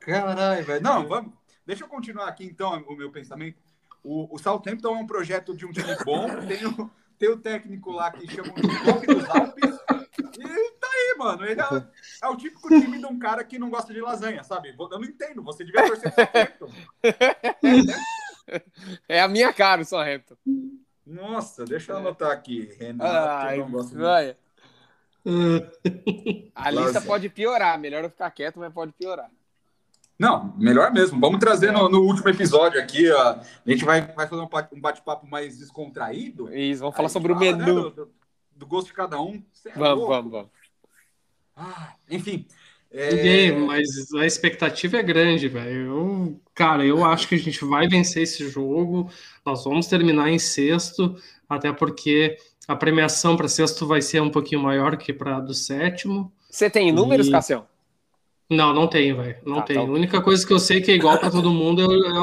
Caralho, velho. Não, vamos. Deixa eu continuar aqui, então, o meu pensamento. O, o Southampton é um projeto de um time bom. Tem o, tem o técnico lá que chamam de Rock dos Alpes. E tá aí, mano. Ele é, é o típico time de um cara que não gosta de lasanha, sabe? Eu não entendo. Você devia torcer pro Southampton. É a minha cara o Southampton. Nossa, deixa eu anotar aqui. Renato Ai, não gosta de vai. A lista pode piorar. Melhor eu ficar quieto, mas pode piorar. Não, melhor mesmo. Vamos trazer no, no último episódio aqui. ó. A gente vai, vai fazer um pa- bate-papo mais descontraído. Isso, vamos falar sobre o fala, né, menu. do, do- do gosto de cada um. É Vamos, vamos, vamos. Ah, enfim. é, Ninguém, mas a expectativa é grande, velho. Cara, eu acho que a gente vai vencer esse jogo. Nós vamos terminar em sexto, até porque a premiação para sexto vai ser um pouquinho maior que para do sétimo. Você tem números, E- Cassião? Não, não tem, velho. Não Ah, tem. tá A ok. única coisa que eu sei que é igual para todo mundo é, o- é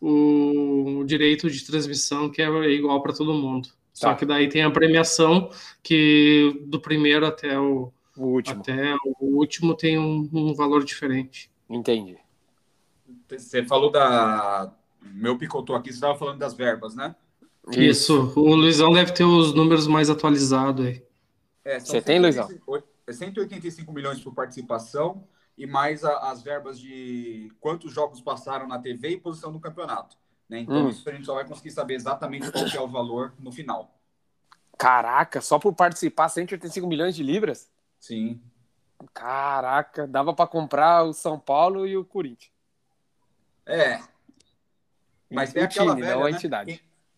o, o direito de transmissão, que é igual para todo mundo. Só Tá. que daí tem a premiação que do primeiro até o, O último. até o último tem um, um valor diferente. Entendi. Você falou da. Meu picotou aqui, você estava falando das verbas, né? Isso. O Luizão deve ter os números mais atualizados aí. É, Você tem, Luizão? 185 é 185 milhões por participação e mais a- as verbas de quantos jogos passaram na TV e posição no campeonato. Né? Então, Hum. isso a gente só vai conseguir saber exatamente qual que é o valor no final. Caraca, só por participar 185 milhões de libras? Sim. Caraca, dava pra comprar o São Paulo e o Corinthians. É. Mas tem o aquela time, velha, não a né? entidade.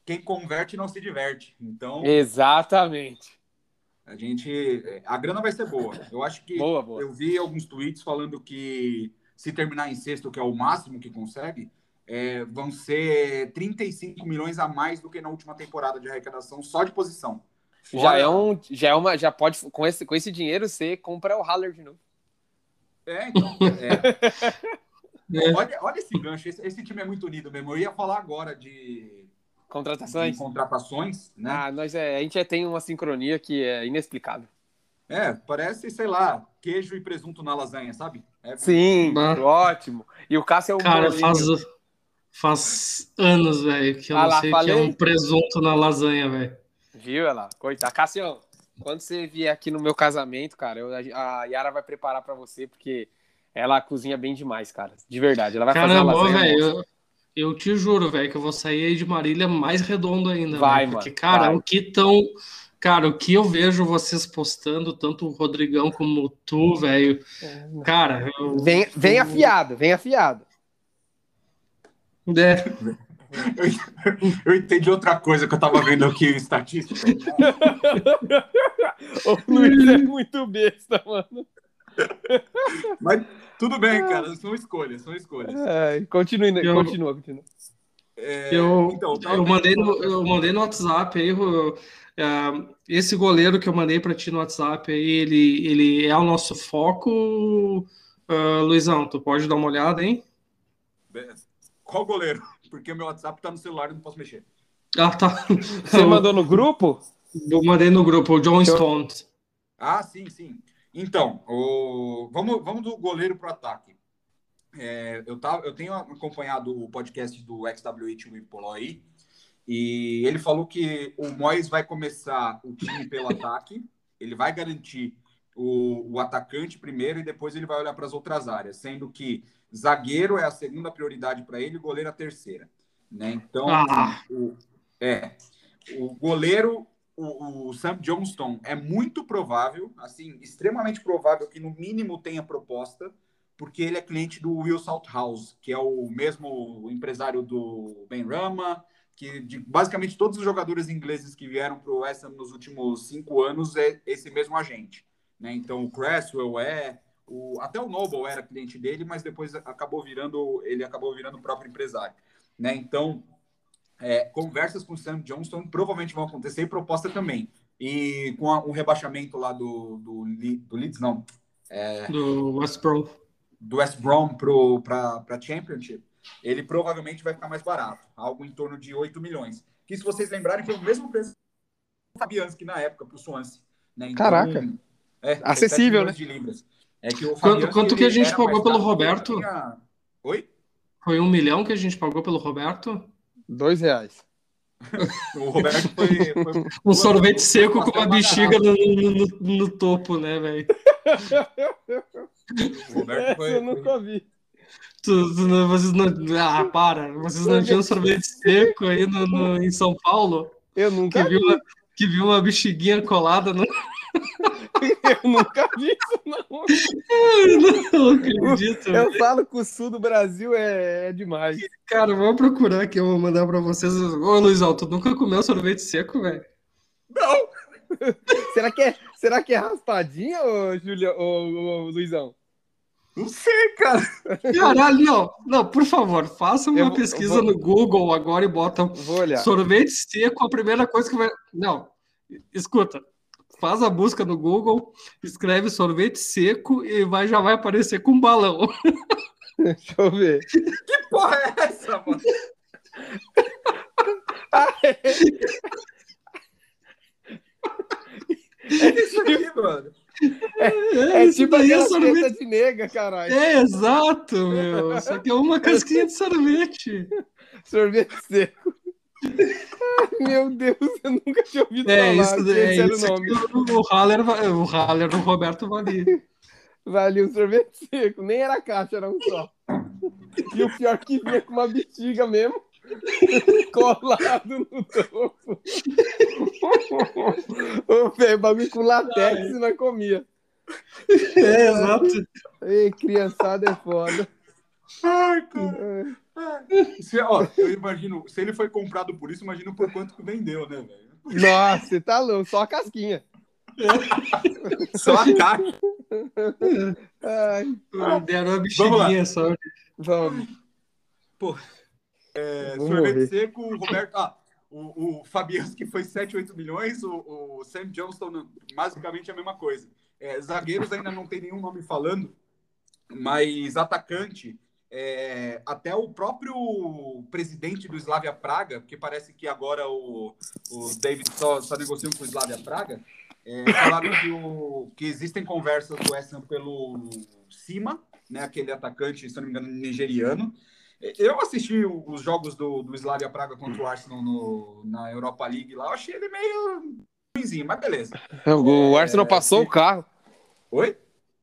Quem, quem converte não se diverte. Então, Exatamente. A gente. A grana vai ser boa. Eu acho que. Boa, boa. Eu vi alguns tweets falando que se terminar em sexto, que é o máximo que consegue, é, vão ser 35 milhões a mais do que na última temporada de arrecadação só de posição. Já Fora- é um, já é uma, já pode com esse, com esse dinheiro você compra o Haller de novo. É, então. é. É. Olha, olha esse gancho. Esse, esse time é muito unido mesmo. Eu ia falar agora de, Contratações. contratações, né? Ah, nós é, a gente já tem uma sincronia que é inexplicável. É, parece, sei lá, queijo e presunto na lasanha, sabe? É, Sim, Bah. ótimo. E o Cássio é um Cara, bolinho. faz, faz anos, velho, que eu Ah não lá, sei o que é falei. um presunto na lasanha, velho. Viu, lá? Coitado. Cássio, quando você vier aqui no meu casamento, cara, eu- a Yara vai preparar pra você, porque ela cozinha bem demais, cara. De verdade. Ela vai fazer Caramba, uma lasanha. eu, eu te juro, velho, que eu vou sair aí de Marília mais redondo ainda, Vai, velho, Porque, mano, cara, vai. o que tão. Cara, o que eu vejo vocês postando, tanto o Rodrigão como tu, velho. Cara, eu, Vem, vem afiado, vem afiado. é, Eu entendi outra coisa que eu tava vendo aqui, estatística. O Luiz é muito besta, mano. Mas tudo bem, cara, são escolhas, são escolhas. Ai, continue, Eu- continua, continua. É, Eu, então, eu, vendo- mandei no, eu mandei no WhatsApp aí, o- é, esse goleiro que eu mandei pra ti no WhatsApp aí, ele, ele é o nosso foco. Ah, Luizão, tu pode dar uma olhada, hein? Qual goleiro? Porque o meu WhatsApp tá no celular e não posso mexer. Ah, tá. Você mandou no grupo? Eu mandei no grupo, o John Stones. Ah, sim, sim. Então, o... vamos, vamos do goleiro pro ataque. É, eu, tava, eu tenho acompanhado o podcast do XWH Wimpolo aí, e ele falou que o Moyes vai começar o time pelo ataque, ele vai garantir o, o atacante primeiro e depois ele vai olhar para as outras áreas, sendo que zagueiro é a segunda prioridade para ele e goleiro a terceira. Né? Então, Ah. o, é, o goleiro, o, o Sam Johnston, é muito provável, assim, extremamente provável que no mínimo tenha proposta, porque ele é cliente do Will Salthouse, que é o mesmo empresário do Ben Rama, que de, basicamente todos os jogadores ingleses que vieram para o West Ham nos últimos cinco anos é esse mesmo agente. Né? Então o Cresswell é, o, até o Noble era cliente dele, mas depois acabou virando, ele acabou virando o próprio empresário. Né? Então é, conversas com o Sam Johnston provavelmente vão acontecer e proposta também. E com a, o rebaixamento lá do, do, do Leeds, não, é, Do West Brom. do West Brom para a Championship, ele provavelmente vai ficar mais barato, algo em torno de 8 milhões. Que, se vocês lembrarem, foi o mesmo preço do Fabianski na época, para o Swansea. Né? Então, Caraca. É, Acessível, 17 milhões de libras. É que o Quanto- quanto que a gente pagou pelo Roberto? tinha- Oi? Foi um milhão que a gente pagou pelo Roberto? Dois reais. O Roberto foi. foi Um sorvete seco com uma bexiga no, no- no- no topo, né, velho? O Roberto foi, Essa eu nunca vi. Tu- tu não- Vocês não. Ah, para! Vocês não tinham sorvete seco aí no, no- em São Paulo? Eu Que nunca vi. viu uma, que viu uma bexiguinha colada no. Eu nunca vi isso, não. Não acredito. Eu falo que o sul do Brasil é, é demais. Cara, vamos procurar aqui, eu vou mandar pra vocês. Ô, Luizão, tu nunca comeu sorvete seco, velho? Não! Será que é, será que é raspadinha, ô, Julia, ô, ô, Luizão? Não sei, cara. Caralho, não. Não, por favor, faça uma Eu vou- pesquisa eu vou- no Google agora e bota Vou sorvete seco, a primeira coisa que vai. Não, escuta. Faz a busca no Google, escreve sorvete seco e vai, já vai aparecer com um balão. Deixa eu ver. Que porra é essa, mano? É isso aqui, mano. É isso tipo daí é aquela sorvete. teta de nega, caralho. É, exato, meu. Isso aqui é uma casquinha de sorvete. Sorvete seco. Meu Deus, eu nunca tinha ouvido É, falar. isso, é esse era o isso nome. aqui, o, o Haller, o Haller do Roberto Vali. Valeu, um sorvete seco. Nem era caixa, era um só. E o pior que vinha com uma bexiga mesmo. Colado no topo. Ô, velho, bagulho com latex e nós comia. É, exato. Ei, criançada é foda. Ai, cara. Se, ó, eu imagino, se ele foi comprado por isso, imagino por quanto que vendeu, né, velho? Nossa, você tá louco, só a casquinha. Só a caixa. Ai, Deram uma lá. bexiguinha só. vamos. É, Vamos sorvete seco, o Roberto. Ah, o, o Fabianski foi 7, 8 milhões, o, o Sam Johnston, basicamente a mesma coisa. É, zagueiros ainda não tem nenhum nome falando, mas atacante. É, até o próprio presidente do Slavia Praga, porque parece que agora o, o David só, só negociou com o Slavia Praga, é, falaram que, o, que existem conversas do West Ham pelo Cima, né, aquele atacante, se não me engano, nigeriano. Eu assisti os jogos do, do Slavia Praga contra o Arsenal no, na Europa League lá, eu achei ele meio ruimzinho, mas beleza. O É, Arsenal passou sim. o carro. Oi?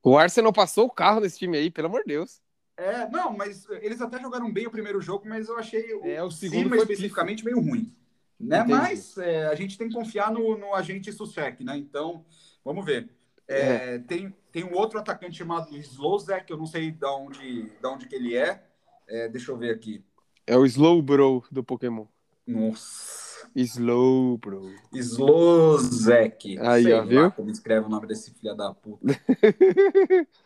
O Arsenal passou o carro nesse time aí, pelo amor de Deus. É, não, mas eles até jogaram bem o primeiro jogo, mas eu achei o, É, o segundo Cima especificamente meio ruim. Né? Entendi. Mas é, a gente tem que confiar no, no agente Susek, né? Então, vamos ver. É, Tem, tem um outro atacante chamado Slozek, eu não sei de onde, de onde que ele é. Deixa eu ver aqui. É o Slow Bro do Pokémon. Nossa. Slow Bro. Slozek. Aí, sei ó, viu? como escreve o nome desse filho da puta.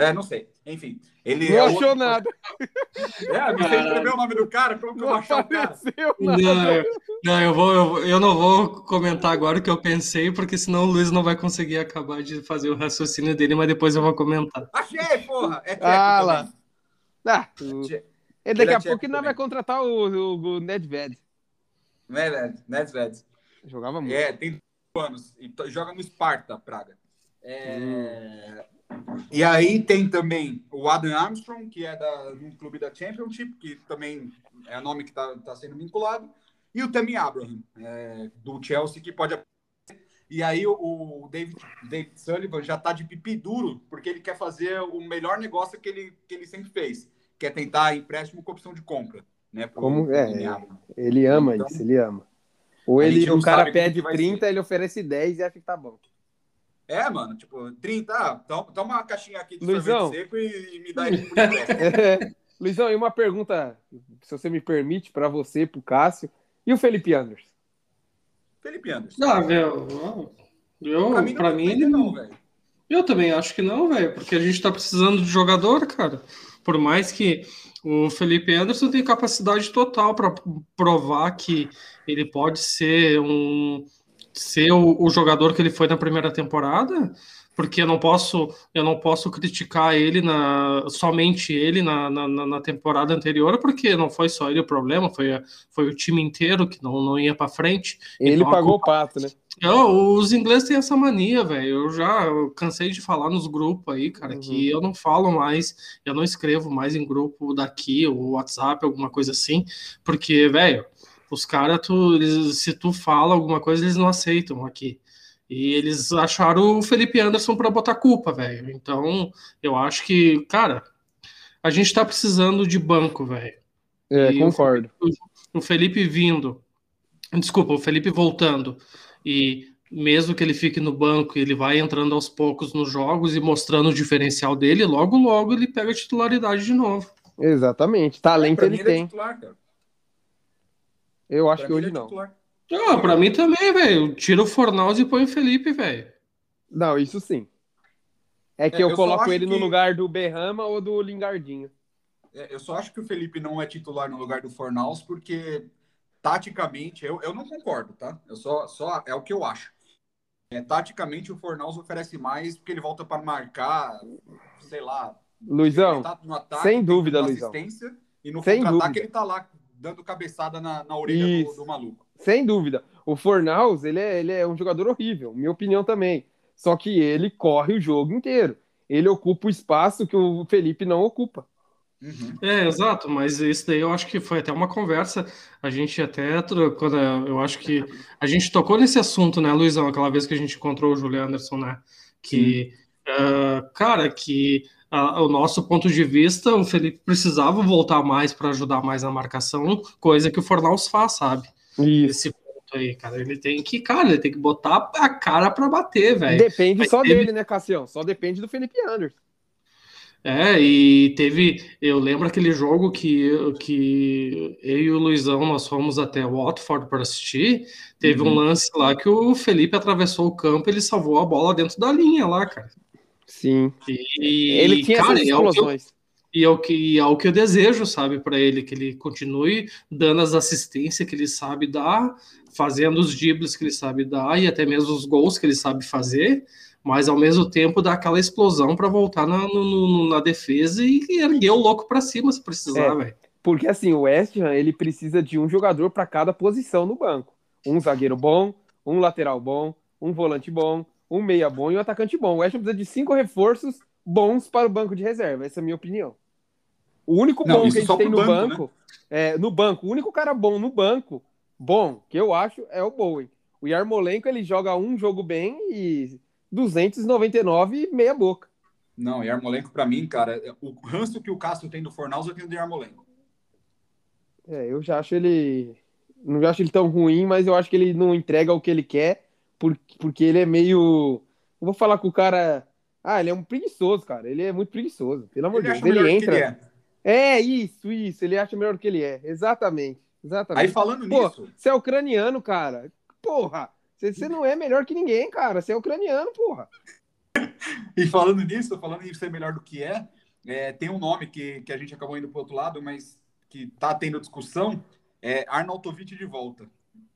É, não sei. Enfim, ele Não é achou outro- nada. É, você escreveu o nome do cara? Como que eu vou Não achar o cara? apareceu nada. Não, eu, não eu, vou, eu, eu não vou comentar agora o que eu pensei, porque senão o Luiz não vai conseguir acabar de fazer o raciocínio dele, mas depois eu vou comentar. Achei, porra! É tcheco Ah, lá. Ah, o- e daqui Ele é a pouco nós também. vai contratar o, o, o Nedved. Nedved, Nedved. Jogava muito. É, tem anos. E joga no Sparta, Praga. É, Hum. E aí tem também o Adam Armstrong, que é da, um clube da Championship, que também é o nome que está tá sendo vinculado. E o Tammy Abraham, é, do Chelsea, que pode E aí o, David, David Sullivan já tá de pipi duro, porque ele quer fazer o melhor negócio que ele, que ele sempre fez, que é tentar empréstimo com opção de compra. Né, pro- Como- é, é. Ele ama Então, isso, ele ama. Ou ele, o cara como pede que vai 30, ele oferece 10 e acha que tá bom. É, mano, tipo, 30, ah, to- toma uma caixinha aqui de Luizão. sorvete seco e, e me dá ele por empréstimo. Luizão, e uma pergunta, se você me permite, pra você, pro Cássio. E o Felipe Anders? Felipe Anderson. Ah, velho, eu, pra mim, pra não mim, depende, não, velho. Eu também acho que não, velho, porque a gente tá precisando de jogador, cara. Por mais que o Felipe Anderson tem capacidade total para provar que ele pode ser um ser o, o jogador que ele foi na primeira temporada, porque eu não posso, eu não posso criticar ele na somente ele na, na, na temporada anterior, porque não foi só ele o problema, foi, foi o time inteiro que não, não ia para frente. Ele Então, a pagou o pato, né? eu, os ingleses têm essa mania, velho. Eu já cansei de falar nos grupos aí, cara, Uhum. que eu não falo mais, eu não escrevo mais em grupo daqui, ou WhatsApp, alguma coisa assim, porque, velho, os caras, tu, eles- se tu fala alguma coisa, eles não aceitam aqui. E eles acharam o Felipe Anderson para botar culpa, velho. Então, eu acho que, cara, a gente tá precisando de banco, velho É, E concordo. o Felipe vindo, desculpa, o Felipe voltando, e mesmo que ele fique no banco, ele vai entrando aos poucos nos jogos e mostrando o diferencial dele, logo, logo ele pega a titularidade de novo. Exatamente. Talento Pra ele é tem. titular, cara. Eu acho Pra que hoje é não. titular. Ah, pra mim também, velho. Tira o Fornaus e põe o Felipe, velho. Não, isso sim. É que É, eu, eu coloco ele no que- lugar do Berrama ou do Lingardinho. É, Eu só acho que o Felipe não é titular no lugar do Fornaus, porque taticamente, eu, eu não concordo, tá? Eu só, só é o que eu acho. É, taticamente, o Fornaus oferece mais porque ele volta para marcar, sei lá. Luizão, tá no ataque, sem dúvida, Luizão. E no Sem contra-ataque dúvida. ele tá lá dando cabeçada na, na orelha do, do maluco. sem dúvida. O Fornaus, ele é, ele é um jogador horrível, minha opinião também. Só que ele corre o jogo inteiro. Ele ocupa o espaço que o Felipe não ocupa. Uhum. É, exato, mas isso daí eu acho que foi até uma conversa. A gente até, quando eu acho que a gente tocou nesse assunto, né, Luizão, aquela vez que a gente encontrou o Julian Anderson, né? Que, ah, cara, que ah, o nosso ponto de vista, o Felipe precisava voltar mais para ajudar mais na marcação, coisa que o Fornaus faz, sabe? Isso. Esse ponto aí, cara, ele tem que, cara, ele tem que botar a cara para bater, velho. Depende Mas só teve- dele, né, Cassião? Só depende do Felipe Anderson. É, e teve. Eu lembro aquele jogo que, que eu e o Luizão nós fomos até Watford para assistir. Teve um Uhum. lance lá que o Felipe atravessou o campo, ele salvou a bola dentro da linha lá, cara. Sim. E, Ele tinha cara, essas é eu, explosões. e é o que, é o que eu desejo, sabe, para ele, que ele continue dando as assistências que ele sabe dar, fazendo os dribles que ele sabe dar e até mesmo os gols que ele sabe fazer, mas ao mesmo tempo dar aquela explosão para voltar na, no- no- na defesa e erguer o louco para cima se precisar, É. velho. Porque assim, o West Ham, ele precisa de um jogador para cada posição no banco. Um zagueiro bom, um lateral bom, um volante bom, um meia bom e um atacante bom. O West Ham precisa de cinco reforços bons para o banco de reserva. Essa é a minha opinião. O único Não, bom que a gente tem no banco, banco, é, no banco, o único cara bom no banco, bom, que eu acho, é o Bowen. O Yarmolenko, ele joga um jogo bem e 299 meia boca. Não, Yarmolenko, pra mim, cara, o ranço que o Castro tem do Fornaus, eu tenho do Yarmolenko. É, eu já acho ele. Não acho ele tão ruim, mas eu acho que ele não entrega o que ele quer, por- porque ele é meio. Eu vou falar com o cara. Ah, ele é um preguiçoso, cara. Ele é muito preguiçoso. Pelo amor de Deus. Ele que ele entra. é. É, isso, isso. Ele acha melhor do que ele é. Exatamente. Exatamente. Aí falando Pô, nisso, você é ucraniano, cara. Porra. Você, você não é melhor que ninguém, cara. Você é ucraniano, porra. e falando nisso, falando em ser melhor do que é, é, tem um nome que, que a gente acabou indo pro outro lado, mas que tá tendo discussão, é Arnautovic de volta.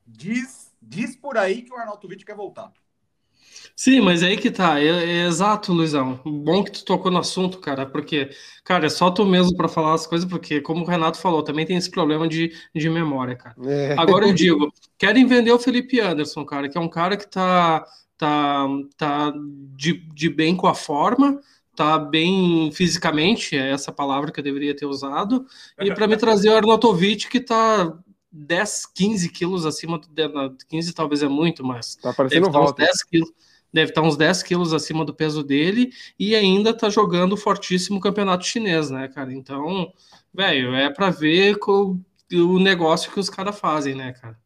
Diz, diz por aí que o Arnautovic quer voltar. Sim, mas aí que tá, é, é exato, Luizão. Bom que tu tocou no assunto, cara, porque, cara, é só tu mesmo para falar as coisas, porque, como o Renato falou, também tem esse problema de, de memória, cara. É. Agora eu digo, querem vender o Felipe Anderson, cara, que é um cara que tá, tá, tá de, de bem com a forma, tá bem fisicamente, é essa palavra que eu deveria ter usado, e para me trazer o Arnautovic, que tá 10, 15 quilos acima, do, 15 talvez é muito, mas Tá deve parecendo estar uns volta. 10 quilos, deve estar uns 10 quilos acima do peso dele e ainda tá jogando o fortíssimo campeonato chinês, né, cara? Então, velho, é para ver co- o negócio que os caras fazem, né, cara?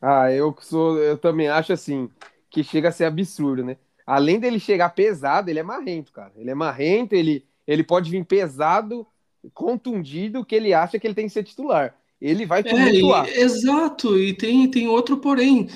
Ah, eu sou, eu também acho assim que chega a ser absurdo, né? Além dele chegar pesado, ele é marrento, cara. Ele é marrento, ele, ele pode vir pesado, contundido, que ele acha que ele tem que ser titular. Ele vai É, tumultuar. e- exato, e tem, tem outro porém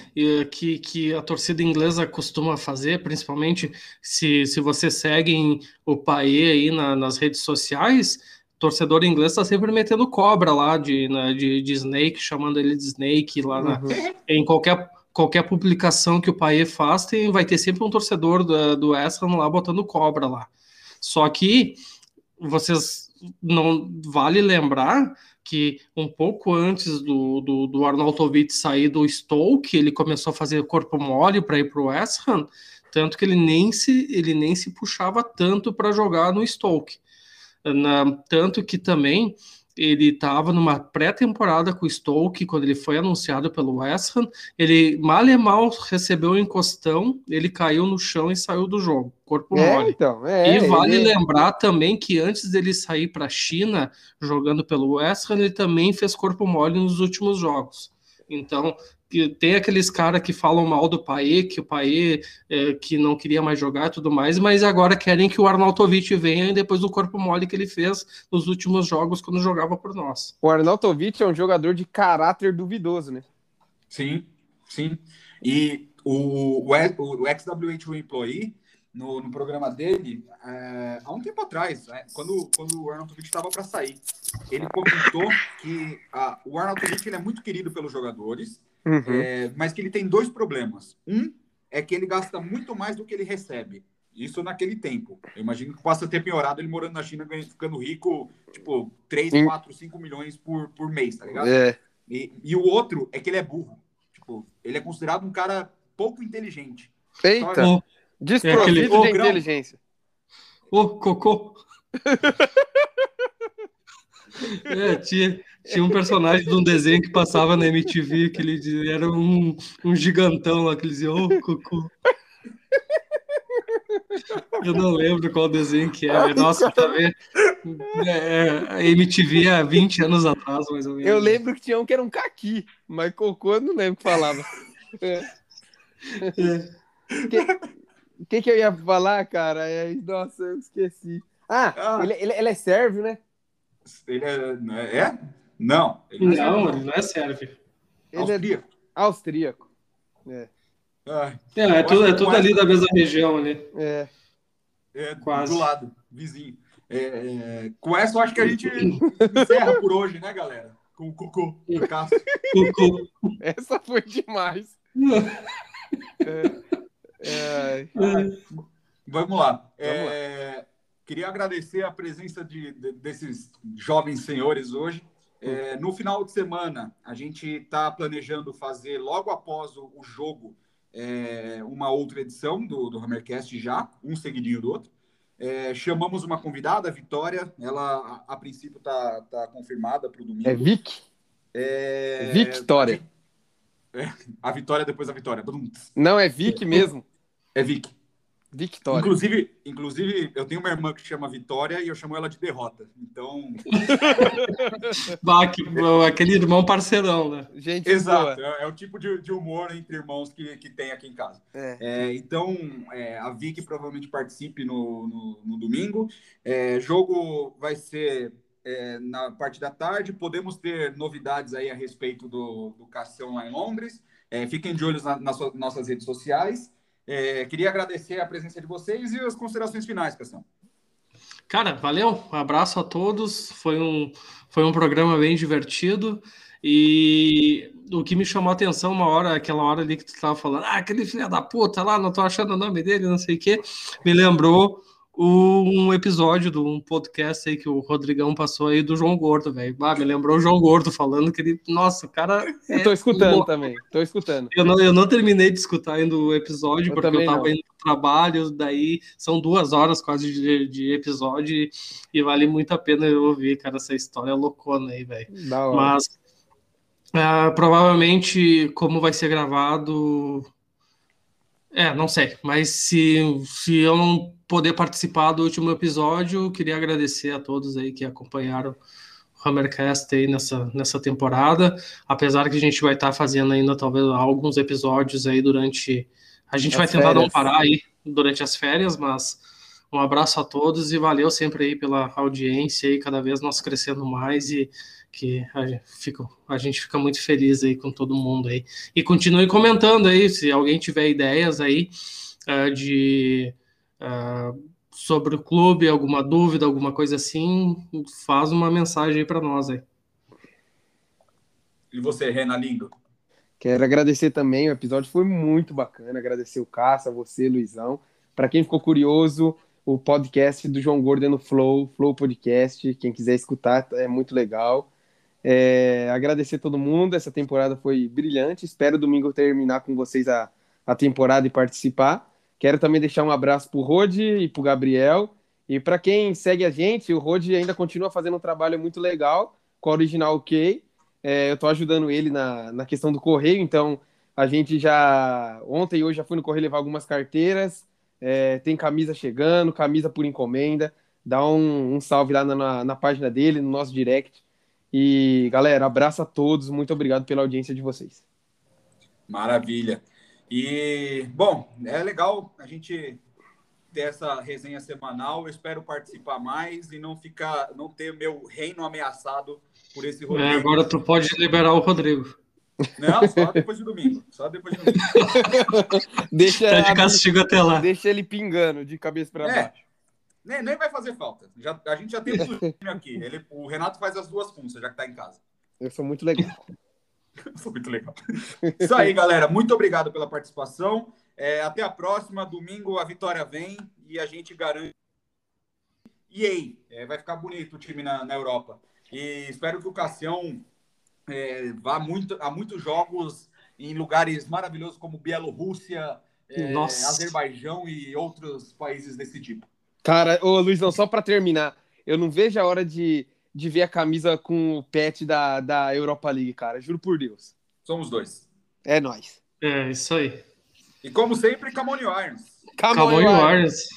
que, que a torcida inglesa costuma fazer, principalmente se, se você segue o Paê aí na- nas redes sociais, torcedor inglês está sempre metendo cobra lá de, na- de, de Snake, chamando ele de Snake lá na, Uhum. em qualquer, qualquer publicação que o Paê faz, tem, vai ter sempre um torcedor do, do West Ham lá botando cobra lá. Só que vocês não vale lembrar que um pouco antes do, do, do Arnautovic sair do Stoke, ele começou a fazer corpo mole para ir para o West Ham, tanto que ele nem se, ele nem se puxava tanto para jogar no Stoke. Na, tanto que também ele estava numa pré-temporada com o Stoke, quando ele foi anunciado pelo West Ham, ele mal e mal recebeu o encostão, ele caiu no chão e saiu do jogo, corpo É, mole. então, é, e vale ele- lembrar também que antes dele sair para a China, jogando pelo West Ham, ele também fez corpo mole nos últimos jogos. Então, tem aqueles caras que falam mal do Paê, que o Paê é, que não queria mais jogar e tudo mais, mas agora querem que o Arnautovic venha depois do corpo mole que ele fez nos últimos jogos quando jogava por nós. O Arnautovic é um jogador de caráter duvidoso, né? Sim, sim. E o, o, o, o XWH Employee, no, no programa dele, é, há um tempo atrás, né, quando, quando o Arnautovic estava para sair, ele comentou que a, o Arnautovic ele é muito querido pelos jogadores, Uhum. é, mas que ele tem dois problemas. Um é que ele gasta muito mais do que ele recebe. Isso naquele tempo. Eu imagino que possa ter piorado ele morando na China, ficando rico, tipo, 3, Sim. 4, 5 milhões por, por mês, tá ligado? É. E, e o outro é que ele é burro. Tipo, ele é considerado um cara pouco inteligente. Eita, Ô, desprovido aquele de ogrão. inteligência. ô, cocô! É, tinha, tinha um personagem de um desenho que passava na MTV, que ele dizia- era um, um gigantão lá, que ele dizia, ô, cocô. Eu não lembro qual desenho que é, mas, nossa, tá vendo? É, é, a MTV há 20 anos atrás, mais ou menos. Eu lembro que tinha um que era um caqui, mas cocô eu não lembro o que falava. É. O que, que eu ia falar, cara? É, nossa, eu esqueci. Ah, Ah. Ele, ele, ele é sérvio, né? Ele é. É? Não. Ele Não, ele não é sérvio. Ele é Austríaco. austríaco. É. É, é tudo, é tudo ali da mesma região ali. É. é, Quase. Do lado, vizinho. É, é, com essa, eu acho que a gente encerra por hoje, né, galera? Com o Cocô. Cássio. Cocô. Essa foi demais. É. Vamos lá. É, queria agradecer a presença de, de- desses jovens senhores hoje. É, no final de semana, a gente está planejando fazer, logo após o, o jogo, é, uma outra edição do, do Hammercast já, um seguidinho do outro. É, chamamos uma convidada, a Vitória. Ela, a, a princípio, está tá confirmada para o domingo. É Vic? É, Victória. A Vitória depois a Vitória. Não, é Vic mesmo. É Vic. Victória. Inclusive, inclusive, eu tenho uma irmã que chama Vitória e eu chamo ela de Derrota. Então, Bah, que- aquele irmão parceirão, né? Gente exato, boa. é, é o tipo de, de humor entre irmãos que, que tem aqui em casa. É. É, então, é, a Vicky provavelmente participe no, no, no domingo. É, jogo vai ser é, na parte da tarde. Podemos ter novidades aí a respeito do, do Cassião lá em Londres. É, fiquem de olho na- nas suas- nossas redes sociais. É, queria agradecer a presença de vocês e as considerações finais, Cassião. Cara, valeu. Um abraço a todos. Foi um, foi um programa bem divertido. E o que me chamou a atenção uma hora, aquela hora ali que tu tava falando, ah, aquele filho da puta lá, não tô achando o nome dele, não sei o quê, me lembrou um episódio de um podcast aí que o Rodrigão passou aí do João Gordo, velho. Ah, me lembrou o João Gordo falando que ele, nossa, o cara. Eu é tô escutando louco. também. Tô escutando. Eu não, eu não terminei de escutar ainda o episódio, Eu porque eu tava não. indo pro trabalho, daí são duas horas quase de, de episódio e, e vale muito a pena eu ouvir, cara, essa história loucona aí, velho. Da hora. Mas ah, provavelmente, como vai ser gravado. É, não sei, mas se, se eu não poder participar do último episódio, queria agradecer a todos aí que acompanharam o Hammercast aí nessa, nessa temporada, apesar que a gente vai estar fazendo ainda talvez alguns episódios aí durante. A gente As vai tentar não férias. parar aí durante as férias, mas um abraço a todos e valeu sempre aí pela audiência aí, cada vez nós crescendo mais e que a gente fica, a gente fica muito feliz aí com todo mundo aí. E continue comentando aí, se alguém tiver ideias aí ah, de ah, sobre o clube, alguma dúvida, alguma coisa assim, faz uma mensagem aí para nós aí. E você, Renan Lindo? Quero agradecer também, o episódio foi muito bacana. Agradecer o Caça, você, Luizão. Para quem ficou curioso, o podcast do João Gordo é no Flow, Flow Podcast. Quem quiser escutar, é muito legal. É, agradecer todo mundo, essa temporada foi brilhante. Espero domingo terminar com vocês a, a temporada e participar. Quero também deixar um abraço pro Rodi e pro Gabriel. E para quem segue a gente, o Rodi ainda continua fazendo um trabalho muito legal com a Original OK. É, eu estou ajudando ele na, na questão do correio, então a gente já. Ontem e hoje já fui no correio levar algumas carteiras. É, tem camisa chegando, camisa por encomenda. Dá um, um salve lá na, na página dele, no nosso direct. E galera, abraço a todos. Muito obrigado pela audiência de vocês. Maravilha. E, bom, é legal a gente ter essa resenha semanal. Eu espero participar mais e não ficar, não ter meu reino ameaçado por esse É, Rodrigo. agora tu pode liberar o Rodrigo. Não, só depois de domingo. Só depois de domingo. Deixa, Tá de castigo até lá. deixa ele pingando de cabeça para É. baixo. Nem, nem vai fazer falta. Já, a gente já tem o time aqui. Ele, o Renato faz as duas funções, já que tá em casa. Eu sou muito legal. Foi muito legal. Isso aí, galera. Muito obrigado pela participação. É, até a próxima. Domingo a vitória vem e a gente garante. E aí, é, vai ficar bonito o time na, na Europa. E espero que o Cassião é, vá muito, a muitos jogos em lugares maravilhosos como Bielorrússia, é. Azerbaijão e outros países desse tipo. Cara, ô Luizão, só para terminar, eu não vejo a hora de, de ver a camisa com o pet da, da Europa League, cara. Juro por Deus. Somos dois. É nóis. É, isso aí. E como sempre, Camone on, Cowboy Lions. Warriors.